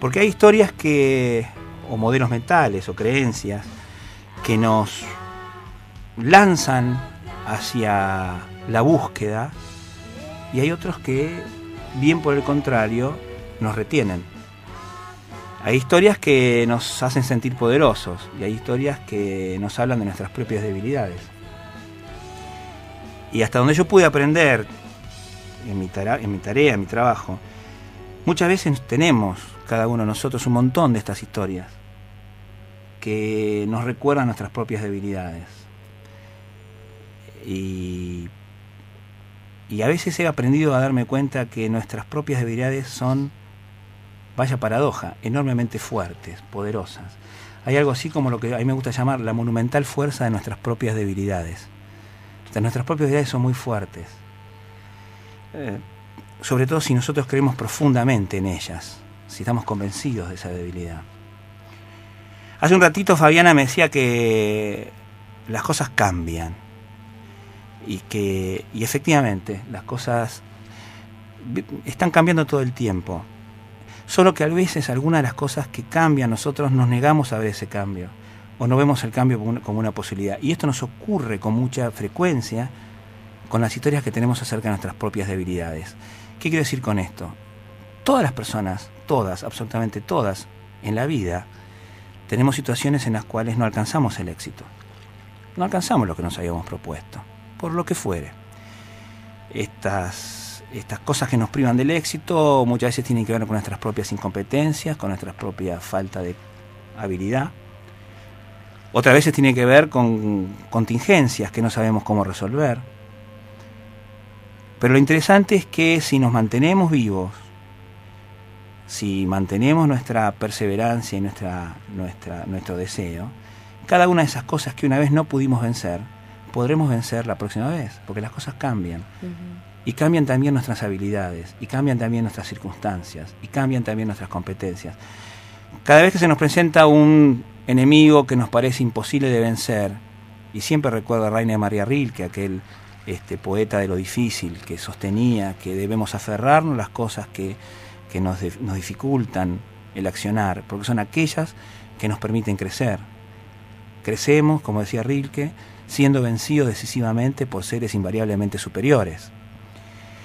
Porque hay historias que, o modelos mentales, o creencias, que nos lanzan hacia la búsqueda, y hay otros que, bien por el contrario, nos retienen. Hay historias que nos hacen sentir poderosos y hay historias que nos hablan de nuestras propias debilidades. Y hasta donde yo pude aprender en mi, en mi tarea, en mi trabajo, muchas veces tenemos, cada uno de nosotros, un montón de estas historias que nos recuerdan nuestras propias debilidades. Y, y a veces he aprendido a darme cuenta que nuestras propias debilidades son, vaya paradoja, enormemente fuertes, poderosas. Hay algo así como lo que a mí me gusta llamar la monumental fuerza de nuestras propias debilidades. O sea, nuestras propias debilidades son muy fuertes. Eh, sobre todo si nosotros creemos profundamente en ellas, si estamos convencidos de esa debilidad. Hace un ratito Fabiana me decía que las cosas cambian y que y efectivamente las cosas están cambiando todo el tiempo. Solo que a veces algunas de las cosas que cambian nosotros nos negamos a ver ese cambio o no vemos el cambio como una posibilidad. Y esto nos ocurre con mucha frecuencia con las historias que tenemos acerca de nuestras propias debilidades. ¿Qué quiero decir con esto? Todas las personas, todas, absolutamente todas, en la vida, tenemos situaciones en las cuales no alcanzamos el éxito. No alcanzamos lo que nos habíamos propuesto, por lo que fuere. Estas, estas cosas que nos privan del éxito muchas veces tienen que ver con nuestras propias incompetencias, con nuestra propia falta de habilidad. Otras veces tiene que ver con contingencias que no sabemos cómo resolver. Pero lo interesante es que si nos mantenemos vivos, si mantenemos nuestra perseverancia y nuestra, nuestra, nuestro deseo, cada una de esas cosas que una vez no pudimos vencer, podremos vencer la próxima vez, porque las cosas cambian. Y cambian también nuestras habilidades, y cambian también nuestras circunstancias, y cambian también nuestras competencias. Cada vez que se nos presenta un enemigo que nos parece imposible de vencer, y siempre recuerdo a Rainer María Rilke, aquel este, poeta de lo difícil, que sostenía que debemos aferrarnos a las cosas que, que nos, nos dificultan el accionar, porque son aquellas que nos permiten crecer. Crecemos, como decía Rilke, siendo vencidos decisivamente por seres invariablemente superiores.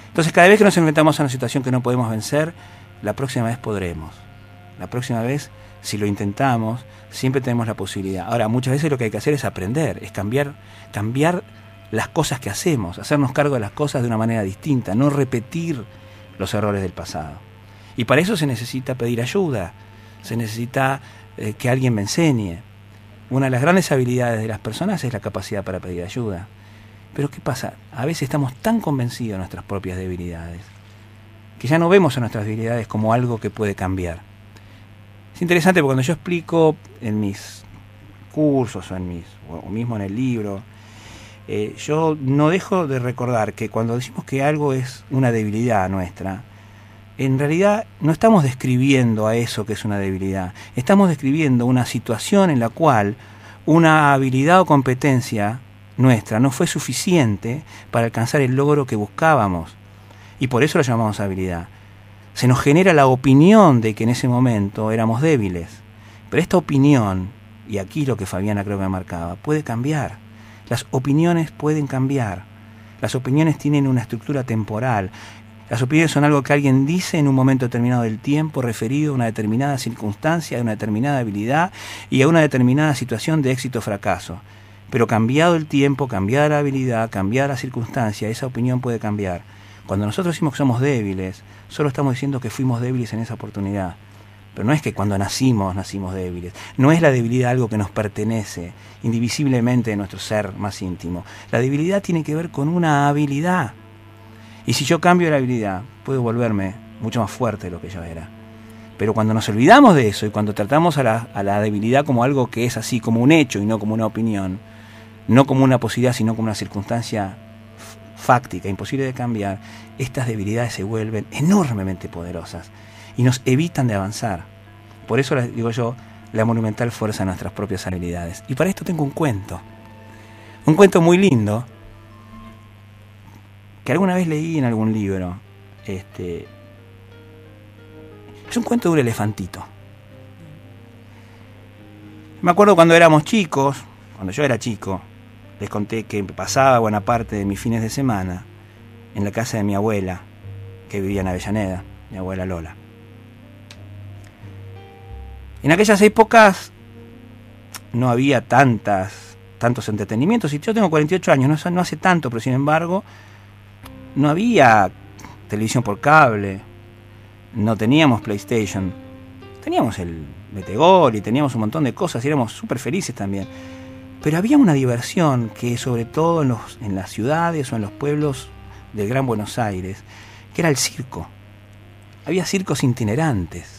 Entonces, cada vez que nos enfrentamos a una situación que no podemos vencer, la próxima vez podremos. La próxima vez, si lo intentamos, siempre tenemos la posibilidad. Ahora, muchas veces lo que hay que hacer es aprender, es cambiar, cambiar las cosas que hacemos, hacernos cargo de las cosas de una manera distinta, no repetir los errores del pasado. Y para eso se necesita pedir ayuda, se necesita eh, que alguien me enseñe. Una de las grandes habilidades de las personas es la capacidad para pedir ayuda. Pero ¿qué pasa? A veces estamos tan convencidos de nuestras propias debilidades que ya no vemos a nuestras debilidades como algo que puede cambiar. Es interesante porque cuando yo explico en mis cursos o, en mis, o mismo en el libro, eh, yo no dejo de recordar que cuando decimos que algo es una debilidad nuestra, en realidad no estamos describiendo a eso que es una debilidad, estamos describiendo una situación en la cual una habilidad o competencia nuestra no fue suficiente para alcanzar el logro que buscábamos. Y por eso lo llamamos habilidad. Se nos genera la opinión de que en ese momento éramos débiles. Pero esta opinión, y aquí lo que Fabiana creo que marcaba, puede cambiar. Las opiniones pueden cambiar. Las opiniones tienen una estructura temporal. Las opiniones son algo que alguien dice en un momento determinado del tiempo referido a una determinada circunstancia, a una determinada habilidad y a una determinada situación de éxito o fracaso. Pero cambiado el tiempo, cambiada la habilidad, cambiada la circunstancia, esa opinión puede cambiar. Cuando nosotros decimos que somos débiles, solo estamos diciendo que fuimos débiles en esa oportunidad. Pero no es que cuando nacimos nacimos débiles. No es la debilidad algo que nos pertenece indivisiblemente de nuestro ser más íntimo. La debilidad tiene que ver con una habilidad. Y si yo cambio la habilidad, puedo volverme mucho más fuerte de lo que yo era. Pero cuando nos olvidamos de eso y cuando tratamos a la, a la debilidad como algo que es así, como un hecho y no como una opinión, no como una posibilidad, sino como una circunstancia fáctica, imposible de cambiar, estas debilidades se vuelven enormemente poderosas y nos evitan de avanzar. Por eso les digo yo, la monumental fuerza de nuestras propias habilidades. Y para esto tengo un cuento. Un cuento muy lindo que alguna vez leí en algún libro. Este, es un cuento de un elefantito. Me acuerdo cuando éramos chicos, cuando yo era chico, les conté que pasaba buena parte de mis fines de semana en la casa de mi abuela, que vivía en Avellaneda, mi abuela Lola. En aquellas épocas no había tantas, tantos entretenimientos, y yo tengo 48 años, no, no hace tanto, pero sin embargo, no había televisión por cable, no teníamos PlayStation, teníamos el Metegol y teníamos un montón de cosas y éramos súper felices también. Pero había una diversión que sobre todo en, los, en las ciudades o en los pueblos del Gran Buenos Aires, que era el circo. Había circos itinerantes,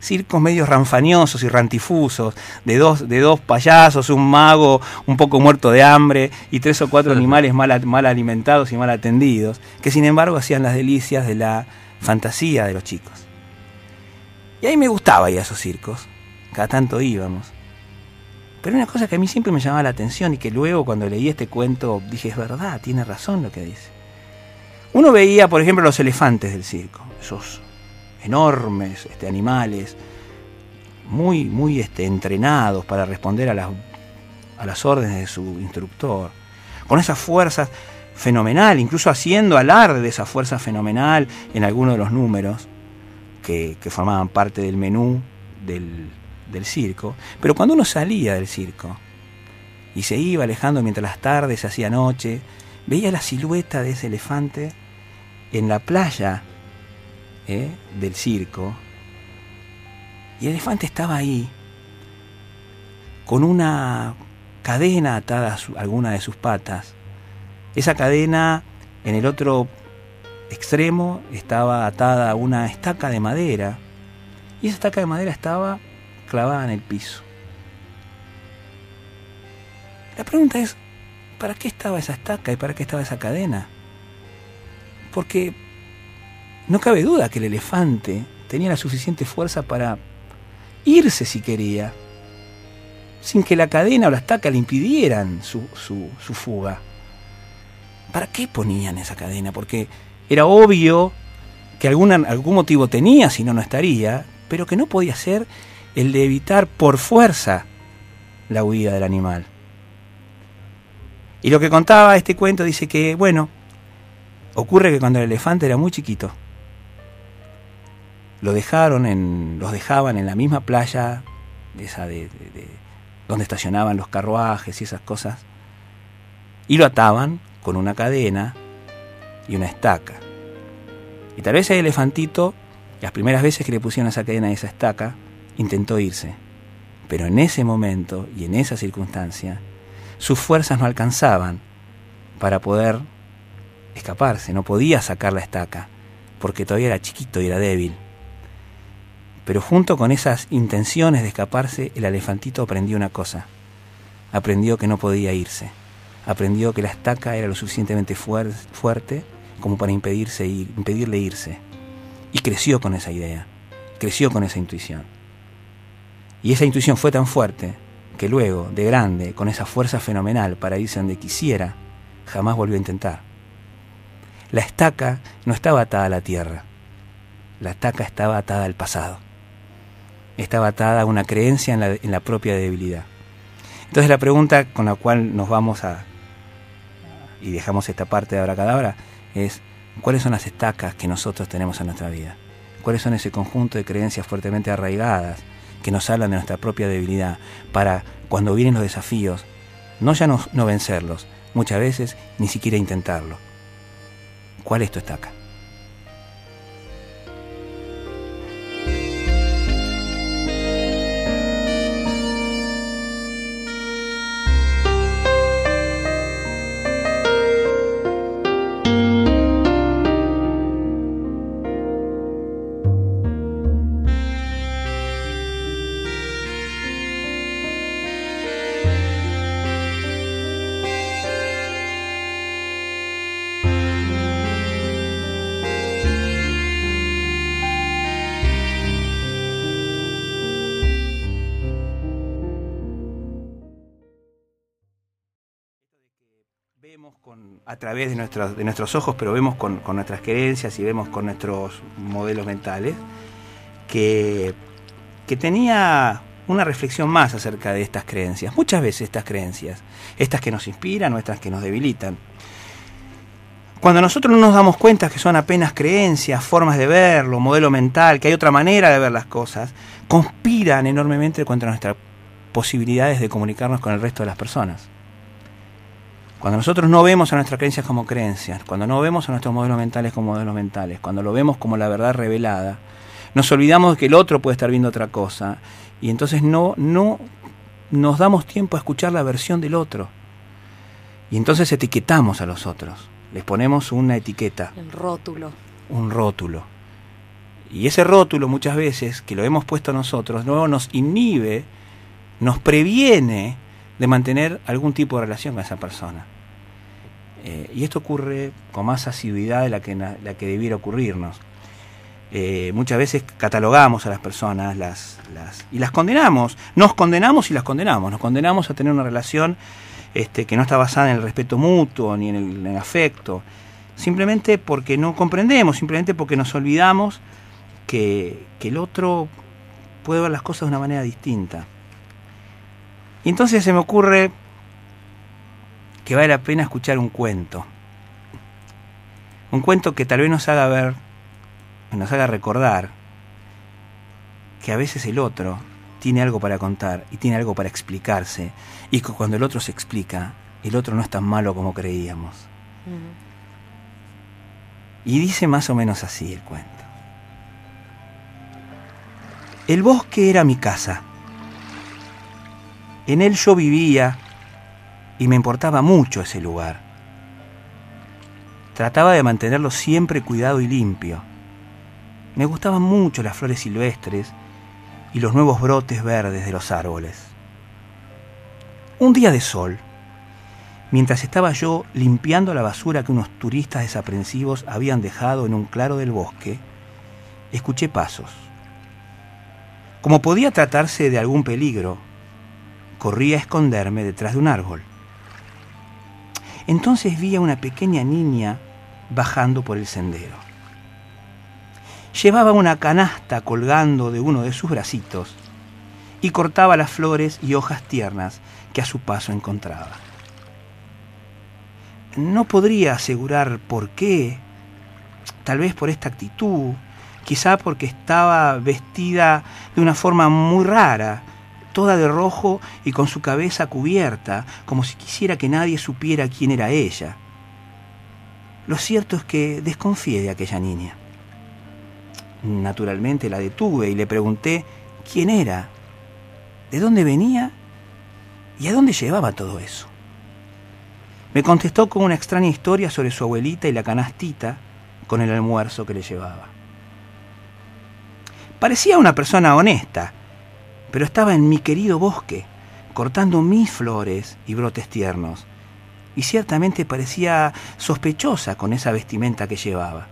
circos medio ranfañosos y rantifusos, de dos, de dos payasos, un mago un poco muerto de hambre y tres o cuatro animales mal, mal alimentados y mal atendidos, que sin embargo hacían las delicias de la fantasía de los chicos. Y ahí me gustaba ir a esos circos, cada tanto íbamos. Pero una cosa que a mí siempre me llamaba la atención y que luego cuando leí este cuento dije, es verdad, tiene razón lo que dice. Uno veía, por ejemplo, los elefantes del circo, esos enormes este, animales, muy, muy este, entrenados para responder a las, a las órdenes de su instructor, con esa fuerza fenomenal, incluso haciendo alarde de esa fuerza fenomenal en algunos de los números que, que formaban parte del menú del, del circo. Pero cuando uno salía del circo y se iba alejando mientras las tardes se hacía noche, veía la silueta de ese elefante en la playa ¿eh? del circo. Y el elefante estaba ahí, con una cadena atada a, alguna de sus patas. Esa cadena en el otro extremo estaba atada a una estaca de madera. Y esa estaca de madera estaba clavada en el piso. La pregunta es, ¿para qué estaba esa estaca y para qué estaba esa cadena? Porque no cabe duda que el elefante tenía la suficiente fuerza para irse si quería, sin que la cadena o la estaca le impidieran su, su- su fuga. ¿Para qué ponían esa cadena? Porque era obvio que algún motivo tenía, si no, no estaría, pero que no podía ser el de evitar por fuerza la huida del animal. Y lo que contaba este cuento dice que, bueno, ocurre que cuando el elefante era muy chiquito, lo dejaron en, los dejaban en la misma playa, esa de, de- de- donde estacionaban los carruajes y esas cosas, y lo ataban con una cadena y una estaca. Y tal vez el elefantito, las primeras veces que le pusieron esa cadena y esa estaca, intentó irse. Pero en ese momento y en esa circunstancia, sus fuerzas no alcanzaban para poder escaparse, no podía sacar la estaca, porque todavía era chiquito y era débil. Pero junto con esas intenciones de escaparse, el elefantito aprendió una cosa. Aprendió que no podía irse. Aprendió que la estaca era lo suficientemente fuer- fuerte como para impedirle irse. Y creció con esa idea. Creció con esa intuición. Y esa intuición fue tan fuerte que luego, de grande, con esa fuerza fenomenal para irse donde quisiera, jamás volvió a intentar. La estaca no estaba atada a la tierra. La estaca estaba atada al pasado. Estaba atada a una creencia en la, propia debilidad. Entonces la pregunta con la cual nos vamos a... y dejamos esta parte de abracadabra es ¿cuáles son las estacas que nosotros tenemos en nuestra vida? ¿Cuáles son ese conjunto de creencias fuertemente arraigadas que nos hablan de nuestra propia debilidad para cuando vienen los desafíos, no ya no, no vencerlos, muchas veces ni siquiera intentarlo? ¿Cuál es tu estaca? A través de nuestros, de nuestros ojos, pero vemos con, con nuestras creencias y vemos con nuestros modelos mentales, que, que tenía una reflexión más acerca de estas creencias. Muchas veces estas creencias, estas que nos inspiran o estas que nos debilitan. Cuando nosotros no nos damos cuenta que son apenas creencias, formas de verlo, modelo mental, que hay otra manera de ver las cosas, conspiran enormemente contra nuestras posibilidades de comunicarnos con el resto de las personas. Cuando nosotros no vemos a nuestras creencias como creencias, cuando no vemos a nuestros modelos mentales como modelos mentales, cuando lo vemos como la verdad revelada, nos olvidamos de que el otro puede estar viendo otra cosa y entonces no, no nos damos tiempo a escuchar la versión del otro. Y entonces etiquetamos a los otros, les ponemos una etiqueta, El rótulo. un rótulo. Y ese rótulo muchas veces, que lo hemos puesto nosotros, no nos inhibe, nos previene de mantener algún tipo de relación con esa persona. Eh, y esto ocurre con más asiduidad de la que, la que debiera ocurrirnos. Eh, muchas veces catalogamos a las personas las, y las condenamos. Nos condenamos y las condenamos. Nos condenamos a tener una relación este, que no está basada en el respeto mutuo ni en el, en el afecto. Simplemente porque no comprendemos, simplemente porque nos olvidamos que, que el otro puede ver las cosas de una manera distinta. Y entonces se me ocurre que vale la pena escuchar un cuento. Un cuento que tal vez nos haga ver, nos haga recordar que a veces el otro tiene algo para contar y tiene algo para explicarse y que cuando el otro se explica, el otro no es tan malo como creíamos. Y dice más o menos así el cuento. El bosque era mi casa. En él yo vivía y me importaba mucho ese lugar. Trataba de mantenerlo siempre cuidado y limpio. Me gustaban mucho las flores silvestres y los nuevos brotes verdes de los árboles. Un día de sol, mientras estaba yo limpiando la basura que unos turistas desaprensivos habían dejado en un claro del bosque, escuché pasos. Como podía tratarse de algún peligro, corrí a esconderme detrás de un árbol. Entonces vi a una pequeña niña bajando por el sendero. Llevaba una canasta colgando de uno de sus bracitos y cortaba las flores y hojas tiernas que a su paso encontraba. No podría asegurar por qué, tal vez por esta actitud, quizá porque estaba vestida de una forma muy rara, toda de rojo y con su cabeza cubierta, como si quisiera que nadie supiera quién era ella. Lo cierto es que desconfié de aquella niña. Naturalmente la detuve y le pregunté quién era, de dónde venía y a dónde llevaba todo eso. Me contestó con una extraña historia sobre su abuelita y la canastita con el almuerzo que le llevaba. Parecía una persona honesta, pero estaba en mi querido bosque, cortando mis flores y brotes tiernos, y ciertamente parecía sospechosa con esa vestimenta que llevaba.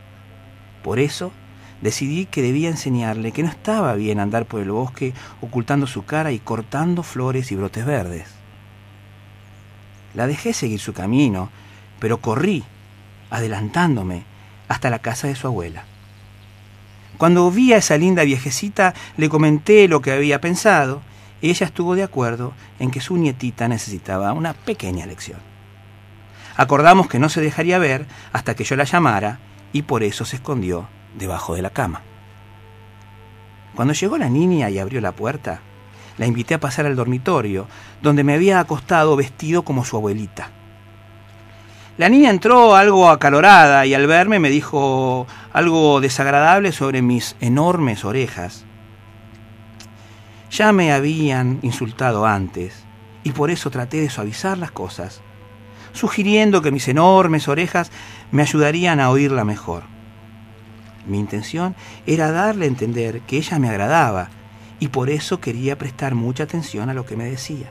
Por eso decidí que debía enseñarle que no estaba bien andar por el bosque ocultando su cara y cortando flores y brotes verdes. La dejé seguir su camino, pero corrí, adelantándome, hasta la casa de su abuela. Cuando vi a esa linda viejecita, le comenté lo que había pensado, y ella estuvo de acuerdo en que su nietita necesitaba una pequeña lección. Acordamos que no se dejaría ver hasta que yo la llamara, y por eso se escondió debajo de la cama. Cuando llegó la niña y abrió la puerta, la invité a pasar al dormitorio, donde me había acostado vestido como su abuelita. La niña entró algo acalorada y al verme me dijo algo desagradable sobre mis enormes orejas. Ya me habían insultado antes y por eso traté de suavizar las cosas, sugiriendo que mis enormes orejas me ayudarían a oírla mejor. Mi intención era darle a entender que ella me agradaba y por eso quería prestar mucha atención a lo que me decía.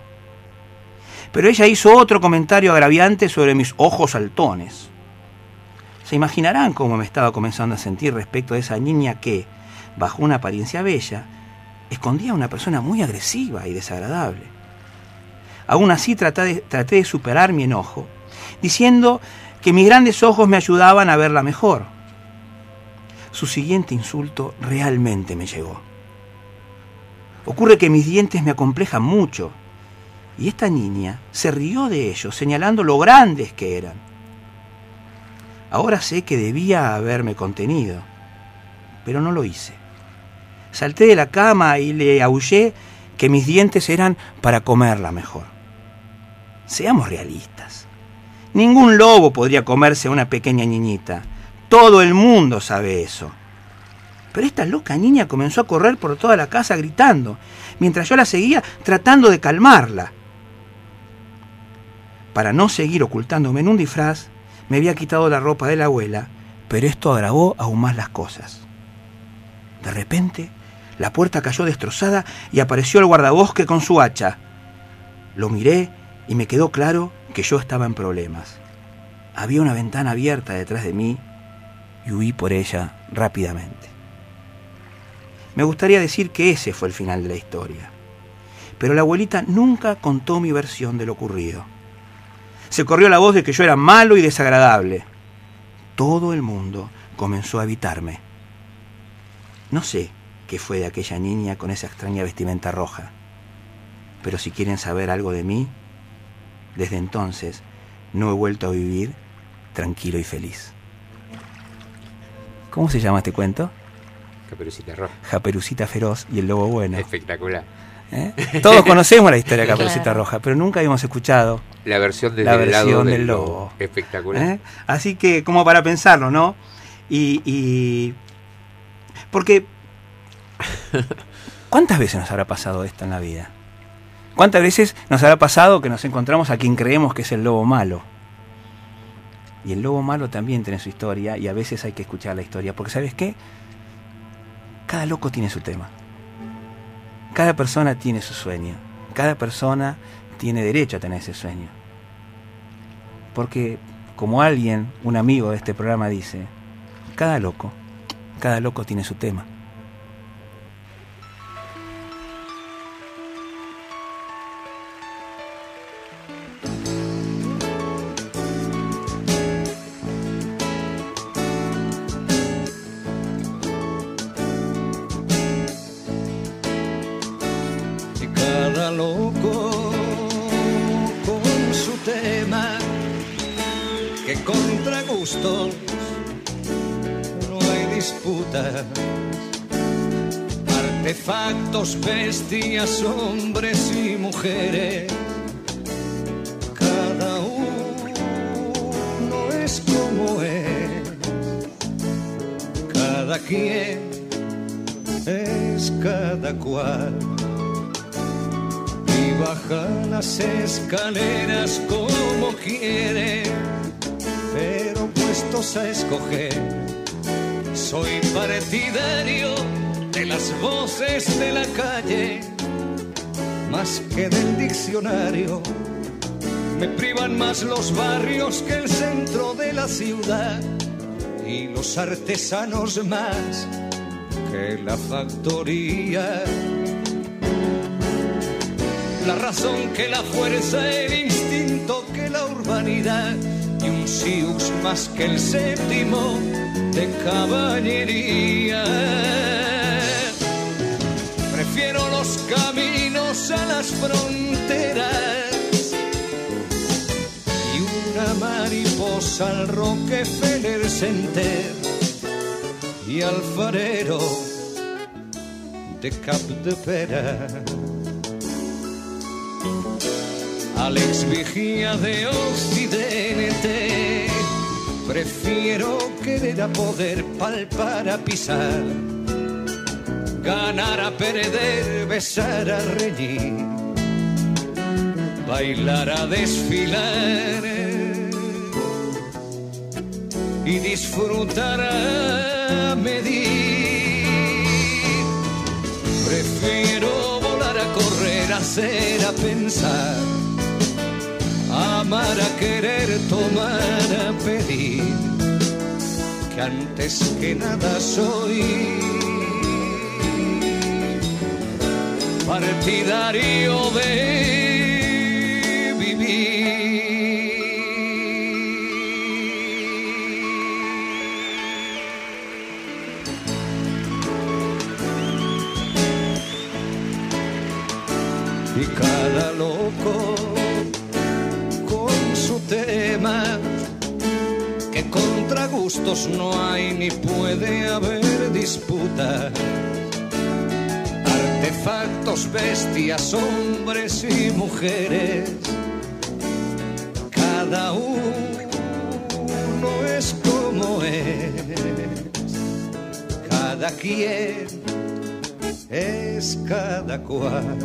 Pero ella hizo otro comentario agraviante sobre mis ojos saltones. Se imaginarán cómo me estaba comenzando a sentir respecto de esa niña que, bajo una apariencia bella, escondía a una persona muy agresiva y desagradable. Aún así traté de, traté de superar mi enojo diciendo que mis grandes ojos me ayudaban a verla mejor. Su siguiente insulto realmente me llegó. Ocurre que mis dientes me acomplejan mucho, y esta niña se rió de ellos, señalando lo grandes que eran. Ahora sé que debía haberme contenido, pero no lo hice. Salté de la cama y le aullé que mis dientes eran para comerla mejor. Seamos realistas. Ningún lobo podría comerse a una pequeña niñita. Todo el mundo sabe eso. Pero esta loca niña comenzó a correr por toda la casa gritando, mientras yo la seguía tratando de calmarla. Para no seguir ocultándome en un disfraz, me había quitado la ropa de la abuela, pero esto agravó aún más las cosas. De repente, la puerta cayó destrozada y apareció el guardabosque con su hacha. Lo miré y me quedó claro que yo estaba en problemas. Había una ventana abierta detrás de mí y huí por ella rápidamente. Me gustaría decir que ese fue el final de la historia, pero la abuelita nunca contó mi versión de lo ocurrido. Se corrió la voz de que yo era malo y desagradable. Todo el mundo comenzó a evitarme. No sé qué fue de aquella niña con esa extraña vestimenta roja, pero si quieren saber algo de mí, desde entonces no he vuelto a vivir tranquilo y feliz. ¿Cómo se llama este cuento? Caperucita Roja. Japerucita Feroz y el Lobo Bueno. Espectacular. ¿Eh? Todos conocemos la historia de Caperucita Claro. Roja, pero nunca habíamos escuchado La versión desde la el lado versión del, lobo. Espectacular. ¿eh? Así que, como para pensarlo, ¿no? Y. y- porque. ¿Cuántas veces nos habrá pasado esto en la vida? ¿Cuántas veces nos habrá pasado que nos encontramos a quien creemos que es el lobo malo? Y el lobo malo también tiene su historia y a veces hay que escuchar la historia, porque ¿sabes qué? Cada loco tiene su tema. Cada persona tiene su sueño. Cada persona tiene derecho a tener ese sueño. Porque, como alguien, un amigo de este programa dice, cada loco, cada loco tiene su tema. Bestias hombres y mujeres. Cada uno es como es. Cada quien es cada cual. Y baja las escaleras como quiere, pero puestos a escoger, soy partidario las voces de la calle, más que del diccionario. Me privan más los barrios que el centro de la ciudad y los artesanos más que la factoría la razón que la fuerza, el instinto que la urbanidad y un siux más que el séptimo de caballería. Prefiero los caminos a las fronteras y una mariposa al Rockefeller Center y alfarero de Cap de Pera. Alex Vigía de Occidente. Prefiero querer a poder palpar a pisar, ganar a perder, besar a reñir, bailar a desfilar y disfrutar a medir. Prefiero volar a correr, hacer, a pensar, amar, a querer, tomar, a pedir, que antes que nada soy partidario de vivir. Y cada loco con su tema, que contra gustos no hay ni puede haber disputa Artefactos, bestias, hombres y mujeres, cada uno es como es, cada quien es cada cual.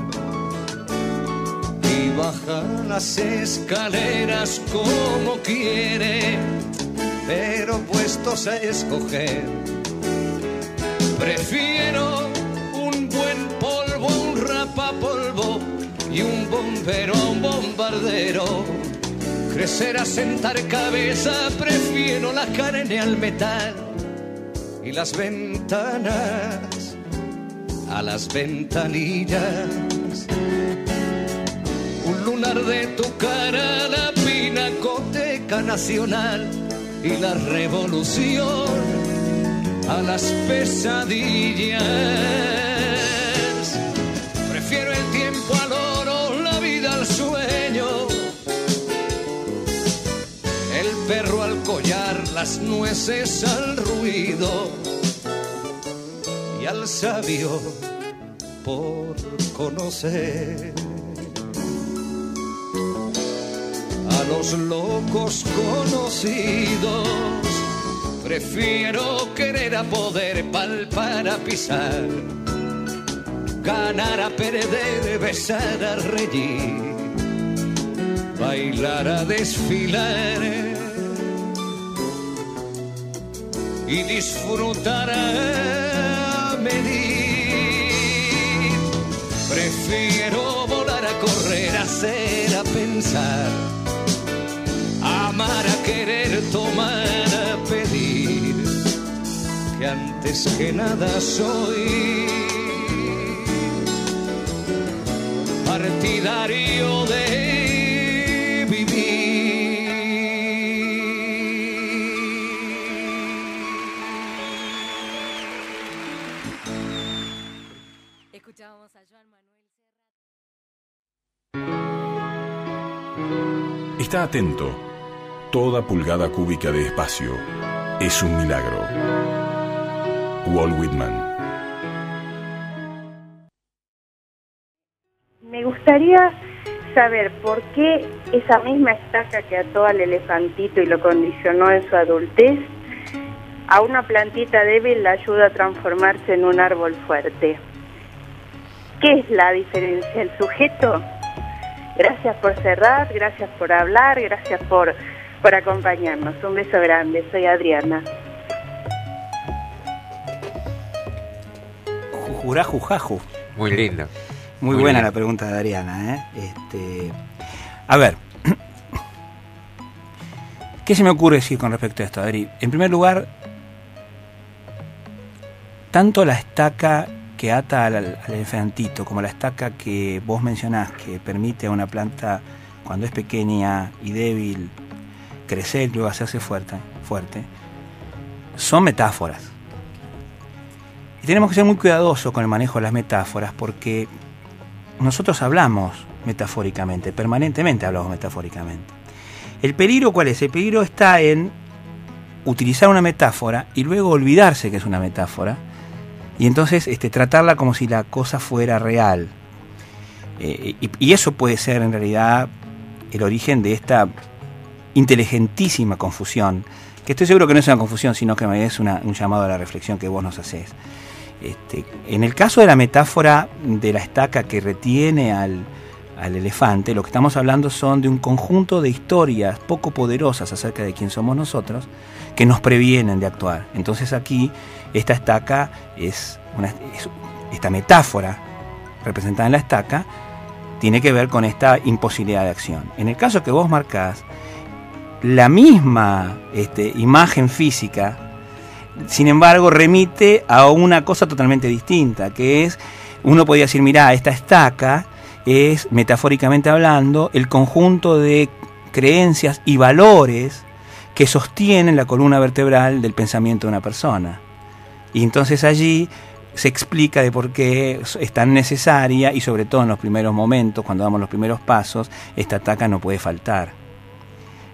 Y baja las escaleras como quiere, pero puestos a escoger, prefiero y un bombero a un bombardero. Crecer a sentar cabeza, prefiero la carne al metal y las ventanas a las ventanillas un lunar de tu cara, la pinacoteca nacional y la revolución a las pesadillas. Las nueces al ruido y al sabio por conocer. a los locos conocidos. Prefiero querer a poder palpar a pisar, ganar a perder, besar a reír, bailar a desfilar y disfrutar a medir. Prefiero volar a correr, hacer a pensar amar a querer, tomar a pedir, que antes que nada soy partidario de Atento. Toda pulgada cúbica de espacio es un milagro. Walt Whitman. Me gustaría saber por qué esa misma estaca que ató al elefantito y lo condicionó en su adultez, a una plantita débil la ayuda a transformarse en un árbol fuerte. ¿Qué es la diferencia? ¿El sujeto? Gracias por cerrar, gracias por hablar, gracias por, por acompañarnos. Un beso grande, soy Adriana. Jujurá, jujaju. Muy lindo. Muy, Muy buena la pregunta de Ariana. ¿eh? Este, a ver, ¿qué se me ocurre decir con respecto a esto, Adri? En primer lugar, tanto la estaca que ata al, al elefantito como la estaca que vos mencionás, que permite a una planta, cuando es pequeña y débil, crecer y luego hacerse fuerte, fuerte, son metáforas. Y tenemos que ser muy cuidadosos con el manejo de las metáforas porque nosotros hablamos metafóricamente, permanentemente hablamos metafóricamente. ¿El peligro cuál es? El peligro está en utilizar una metáfora y luego olvidarse que es una metáfora y entonces este, tratarla como si la cosa fuera real. Eh, y, eso puede ser en realidad el origen de esta inteligentísima confusión, que estoy seguro que no es una confusión, sino que es un llamado a la reflexión que vos nos haces. Este, en el caso de la metáfora de la estaca que retiene al, al elefante, lo que estamos hablando son de un conjunto de historias poco poderosas acerca de quién somos nosotros que nos previenen de actuar. Entonces aquí esta estaca es, una, es- esta metáfora representada en la estaca tiene que ver con esta imposibilidad de acción. En el caso que vos marcás, la misma este, imagen física sin embargo, remite a una cosa totalmente distinta, que es, uno podría decir, mira, esta estaca es, metafóricamente hablando, el conjunto de creencias y valores que sostienen la columna vertebral del pensamiento de una persona. Y entonces allí se explica de por qué es tan necesaria y sobre todo en los primeros momentos, cuando damos los primeros pasos, esta taca no puede faltar.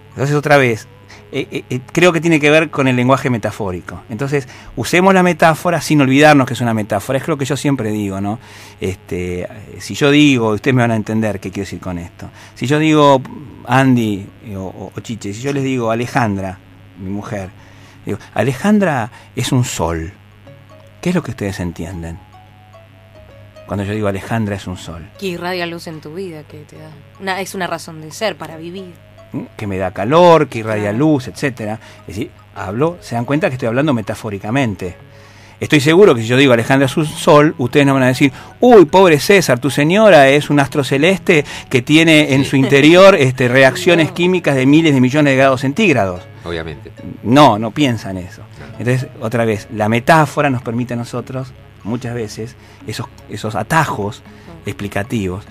Entonces otra vez, eh, eh, eh, creo que tiene que ver con el lenguaje metafórico. Entonces, usemos la metáfora sin olvidarnos que es una metáfora. Es lo que yo siempre digo, ¿no? Este, si yo digo, ustedes me van a entender qué quiero decir con esto. Si yo digo Andy o- o Chiche, si yo les digo Alejandra, mi mujer, digo, Alejandra es un sol. ¿Qué es lo que ustedes entienden? Cuando yo digo Alejandra es un sol. Que irradia luz en tu vida, que te da. Una, es una razón de ser para vivir. Que me da calor, que irradia luz, etcétera. Es decir, hablo, se dan cuenta que estoy hablando metafóricamente. Estoy seguro que si yo digo Alejandra es un sol, ustedes no van a decir, uy, pobre César, tu señora es un astro celeste que tiene en su interior este, reacciones químicas de miles de millones de grados centígrados. Obviamente. No, no piensan eso. Entonces, otra vez, la metáfora nos permite a nosotros, muchas veces, esos, esos atajos explicativos.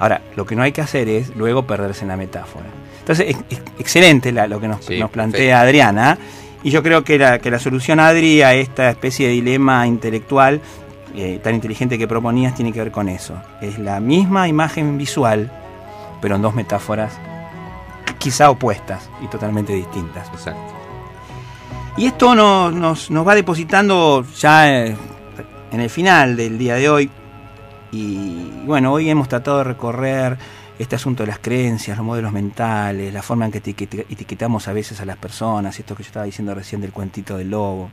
Ahora, lo que no hay que hacer es luego perderse en la metáfora. Entonces, es, es excelente la- lo que nos, Sí, nos plantea Adriana. Y yo creo que la, que la solución, Adri, a esta especie de dilema intelectual eh, tan inteligente que proponías tiene que ver con eso. Es la misma imagen visual, pero en dos metáforas quizá opuestas y totalmente distintas. Exacto. Y esto nos, nos, nos va depositando ya eh, en el final del día de hoy. Y bueno, hoy hemos tratado de recorrer este asunto de las creencias, los modelos mentales, la forma en que etiquet- etiquetamos a veces a las personas, esto que yo estaba diciendo recién del cuentito del lobo.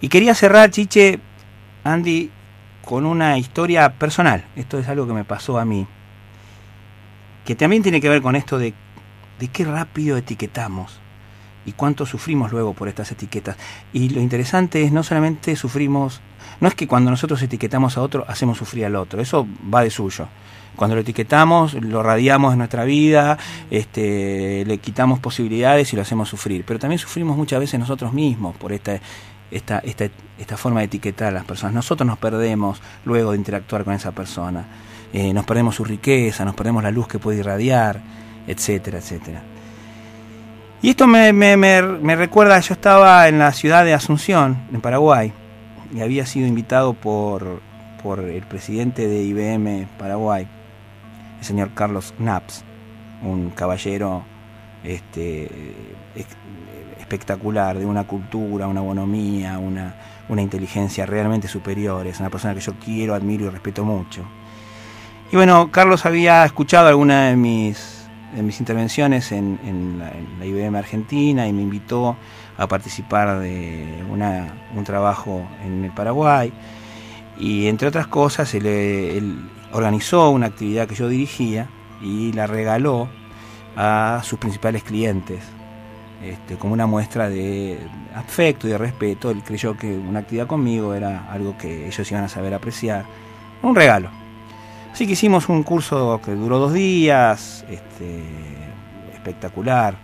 Y quería cerrar, Chiche, Andy, con una historia personal. Esto es algo que me pasó a mí. Que también tiene que ver con esto de, de qué rápido etiquetamos y cuánto sufrimos luego por estas etiquetas. Y lo interesante es no solamente sufrimos, no es que cuando nosotros etiquetamos a otro hacemos sufrir al otro, eso va de suyo. Cuando lo etiquetamos, lo radiamos en nuestra vida, este, le quitamos posibilidades y lo hacemos sufrir. Pero también sufrimos muchas veces nosotros mismos por esta, esta, esta, esta forma de etiquetar a las personas. Nosotros nos perdemos luego de interactuar con esa persona. Eh, nos perdemos su riqueza, nos perdemos la luz que puede irradiar, etcétera, etcétera. Y esto me, me, me, me recuerda, yo estaba en la ciudad de Asunción, en Paraguay, y había sido invitado por, por el presidente de IBM Paraguay, el señor Carlos Knaps, un caballero este, ex- espectacular, de una cultura, una bonomía, una, inteligencia realmente superior, es una persona que yo quiero, admiro y respeto mucho. Y bueno, Carlos había escuchado alguna de mis, de intervenciones en, la, en IBM Argentina y me invitó a participar de un trabajo en el Paraguay. Y entre otras cosas, él organizó una actividad que yo dirigía y la regaló a sus principales clientes. Este, como una muestra de afecto y de respeto, él creyó que una actividad conmigo era algo que ellos iban a saber apreciar. Un regalo. Así que hicimos un curso que duró dos días, este, espectacular.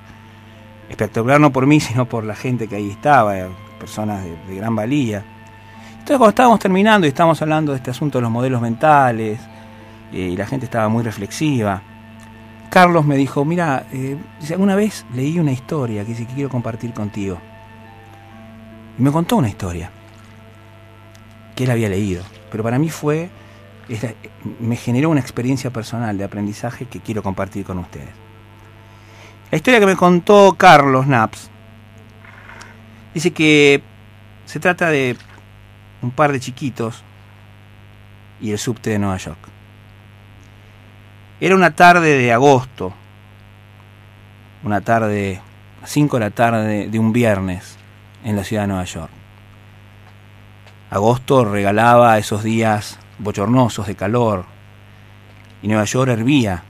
Espectacular no por mí, sino por la gente que ahí estaba, eh, personas de, de gran valía. Entonces cuando estábamos terminando y estábamos hablando de este asunto de los modelos mentales, eh, y la gente estaba muy reflexiva, Carlos me dijo, mira, eh, alguna vez leí una historia que quiero compartir contigo. Y me contó una historia que él había leído, pero para mí fue me generó una experiencia personal de aprendizaje que quiero compartir con ustedes. La historia que me contó Carlos Naps dice que se trata de un par de chiquitos y el subte de Nueva York. Era una tarde de agosto, una tarde, a 5 de la tarde de un viernes en la ciudad de Nueva York. Agosto regalaba esos días bochornosos de calor y Nueva York hervía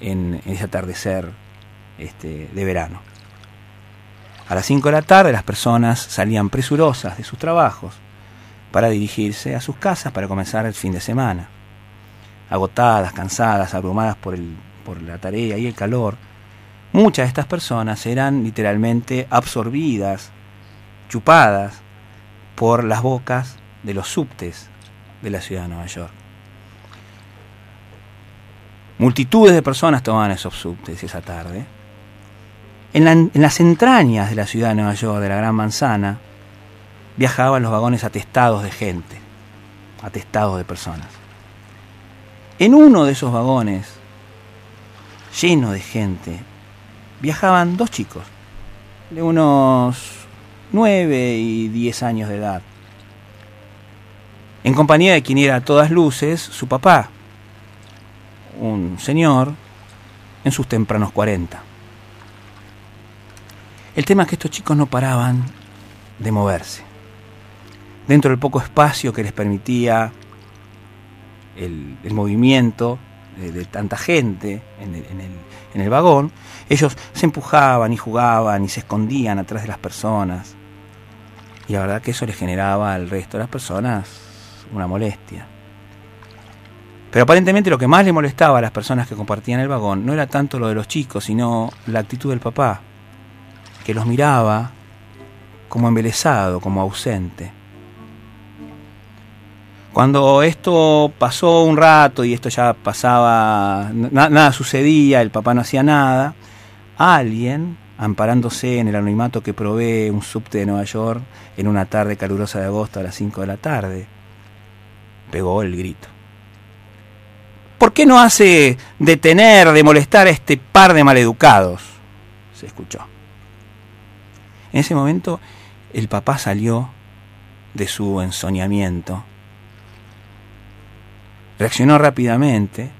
en, ese atardecer este, de verano. A las 5 de la tarde las personas salían presurosas de sus trabajos para dirigirse a sus casas para comenzar el fin de semana. Agotadas, cansadas, abrumadas por, el, por la tarea y el calor, muchas de estas personas eran literalmente absorbidas, chupadas por las bocas de los subtes de la ciudad de Nueva York. Multitudes de personas tomaban esos subtes esa tarde. En, en las entrañas de la ciudad de Nueva York, de la Gran Manzana, viajaban los vagones atestados de gente, atestados de personas. En uno de esos vagones, lleno de gente, viajaban dos chicos, de unos 9 y 10 años de edad, en compañía de quien era a todas luces su papá, un señor en sus tempranos 40. El tema es que estos chicos no paraban de moverse. Dentro del poco espacio que les permitía el, movimiento de, tanta gente en el, vagón, ellos se empujaban y jugaban y se escondían atrás de las personas. Y la verdad que eso les generaba al resto de las personas una molestia. Pero aparentemente lo que más le molestaba a las personas que compartían el vagón no era tanto lo de los chicos, sino la actitud del papá, que los miraba como embelesado, como ausente. Cuando esto pasó un rato y esto ya pasaba, na- nada sucedía, el papá no hacía nada, alguien, amparándose en el anonimato que provee un subte de Nueva York en una tarde calurosa de agosto a las 5 de la tarde, pegó el grito. ¿Por qué no hace detener, de molestar a este par de maleducados? Se escuchó. En ese momento el papá salió de su ensoñamiento. Reaccionó rápidamente,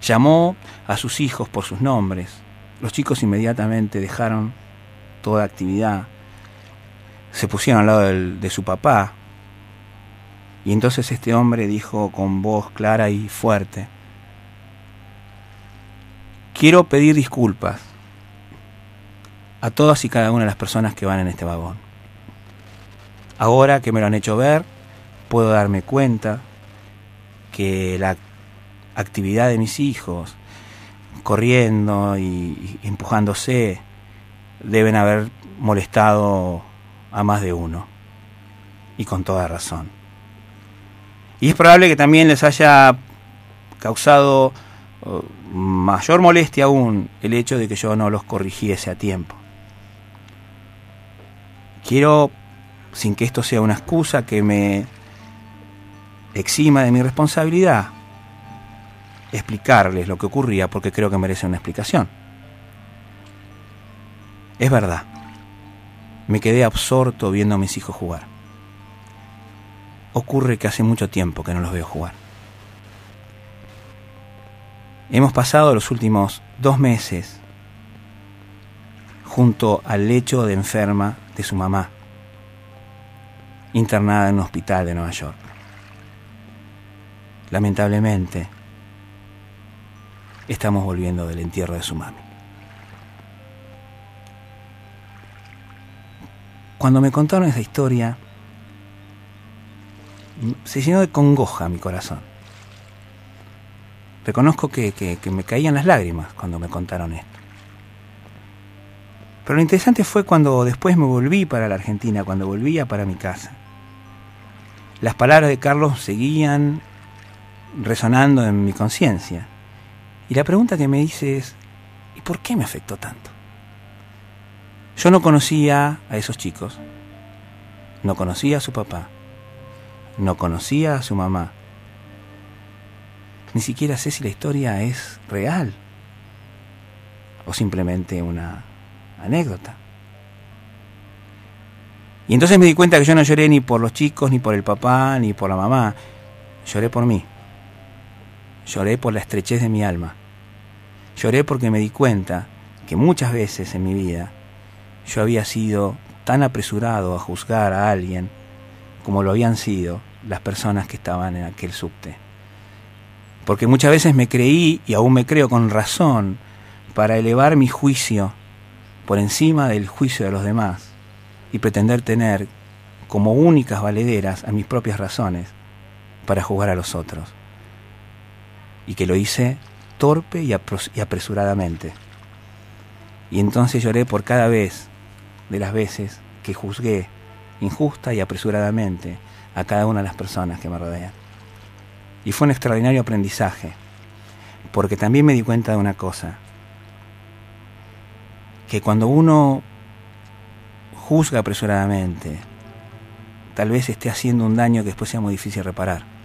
llamó a sus hijos por sus nombres. Los chicos inmediatamente dejaron toda actividad, se pusieron al lado de su papá, y entonces este hombre dijo con voz clara y fuerte, quiero pedir disculpas a todas y cada una de las personas que van en este vagón. Ahora que me lo han hecho ver, puedo darme cuenta que la actividad de mis hijos, corriendo y, empujándose, deben haber molestado a más de uno. Y con toda razón. Y es probable que también les haya causado eh, mayor molestia aún el hecho de que yo no los corrigiese a tiempo. Quiero, sin que esto sea una excusa que me exima de mi responsabilidad, explicarles lo que ocurría porque creo que merece una explicación. Es verdad, me quedé absorto viendo a mis hijos jugar. Ocurre que hace mucho tiempo que no los veo jugar. Hemos pasado los últimos dos meses junto al lecho de enferma de su mamá, internada en un hospital de Nueva York. Lamentablemente, estamos volviendo del entierro de su mami. Cuando me contaron esa historia, se llenó de congoja mi corazón. Reconozco que, que, que me caían las lágrimas cuando me contaron esto. Pero lo interesante fue cuando después me volví para la Argentina, cuando volvía para mi casa. Las palabras de Carlos seguían resonando en mi conciencia. Y la pregunta que me hice es, ¿y por qué me afectó tanto? Yo no conocía a esos chicos, no conocía a su papá, no conocía a su mamá. Ni siquiera sé si la historia es real o simplemente una anécdota. Y entonces me di cuenta que yo no lloré ni por los chicos, ni por el papá, ni por la mamá. Lloré por mí. Lloré por la estrechez de mi alma. Lloré porque me di cuenta que muchas veces en mi vida yo había sido tan apresurado a juzgar a alguien como lo habían sido las personas que estaban en aquel subte. Porque muchas veces me creí, y aún me creo con razón, para elevar mi juicio por encima del juicio de los demás y pretender tener como únicas valederas a mis propias razones para jugar a los otros. Y que lo hice torpe y, apresuradamente. Y entonces lloré por cada vez de las veces que juzgué injusta y apresuradamente a cada una de las personas que me rodean. Y fue un extraordinario aprendizaje, porque también me di cuenta de una cosa, que cuando uno juzga apresuradamente tal vez esté haciendo un daño que después sea muy difícil reparar.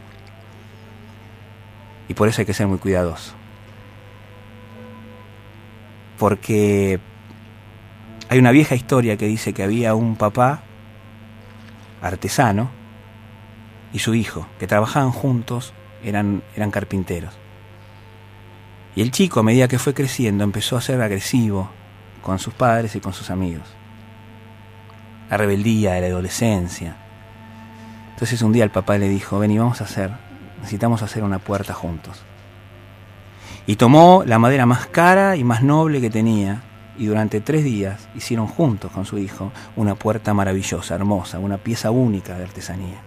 Y por eso hay que ser muy cuidadoso. Porque hay una vieja historia que dice que había un papá artesano y su hijo, que trabajaban juntos, eran, eran carpinteros. Y el chico, a medida que fue creciendo, empezó a ser agresivo con sus padres y con sus amigos. La rebeldía de la adolescencia. Entonces un día el papá le dijo, ven y vamos a hacer, necesitamos hacer una puerta juntos. Y tomó la madera más cara y más noble que tenía y durante tres días hicieron juntos con su hijo una puerta maravillosa, hermosa, una pieza única de artesanía.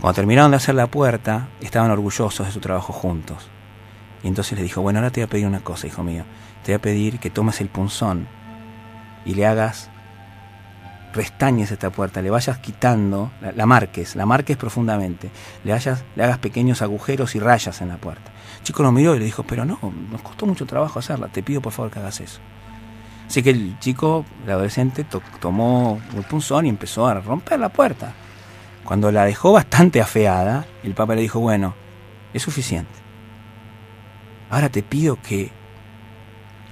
Cuando terminaron de hacer la puerta, estaban orgullosos de su trabajo juntos. Y entonces le dijo, bueno, ahora te voy a pedir una cosa, hijo mío. Te voy a pedir que tomes el punzón y le hagas, restañes esta puerta, le vayas quitando, la, marques, la marques profundamente, le, hayas, le hagas pequeños agujeros y rayas en la puerta. El chico lo miró y le dijo, pero no, nos costó mucho trabajo hacerla, te pido por favor que hagas eso. Así que el chico, el adolescente, to- tomó el punzón y empezó a romper la puerta. Cuando la dejó bastante afeada, el papa le dijo, bueno, es suficiente. Ahora te pido que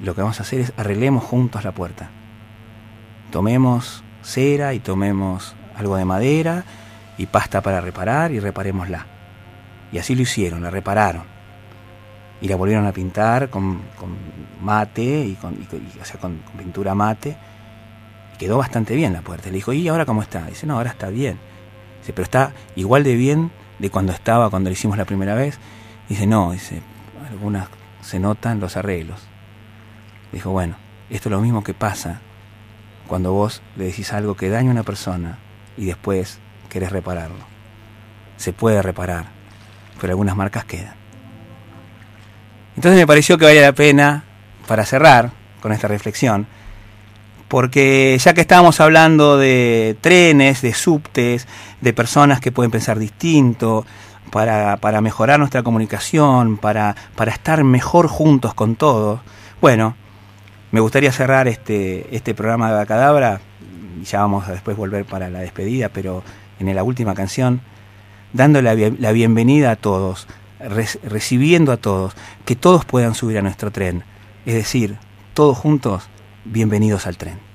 lo que vamos a hacer es arreglemos juntos la puerta. Tomemos cera y tomemos algo de madera y pasta para reparar y reparémosla. Y así lo hicieron, la repararon. Y la volvieron a pintar con, con mate, y con, y o sea, con, con pintura mate. Y quedó bastante bien la puerta. Le dijo, ¿y ahora cómo está? Dice, no, ahora está bien. Dice, pero está igual de bien de cuando estaba, cuando lo hicimos la primera vez. Dice, no, dice, algunas se notan los arreglos. Dijo, bueno, esto es lo mismo que pasa cuando vos le decís algo que daña a una persona y después querés repararlo. Se puede reparar, pero algunas marcas quedan. Entonces me pareció que valía la pena, para cerrar con esta reflexión, porque ya que estábamos hablando de trenes, de subtes, de personas que pueden pensar distinto, para, para mejorar nuestra comunicación, para, para estar mejor juntos con todos, bueno, me gustaría cerrar este, este programa de Cadabra, y ya vamos a después volver para la despedida, pero en la última canción, dando la, bien- la bienvenida a todos, re- recibiendo a todos, que todos puedan subir a nuestro tren, es decir, todos juntos, bienvenidos al tren.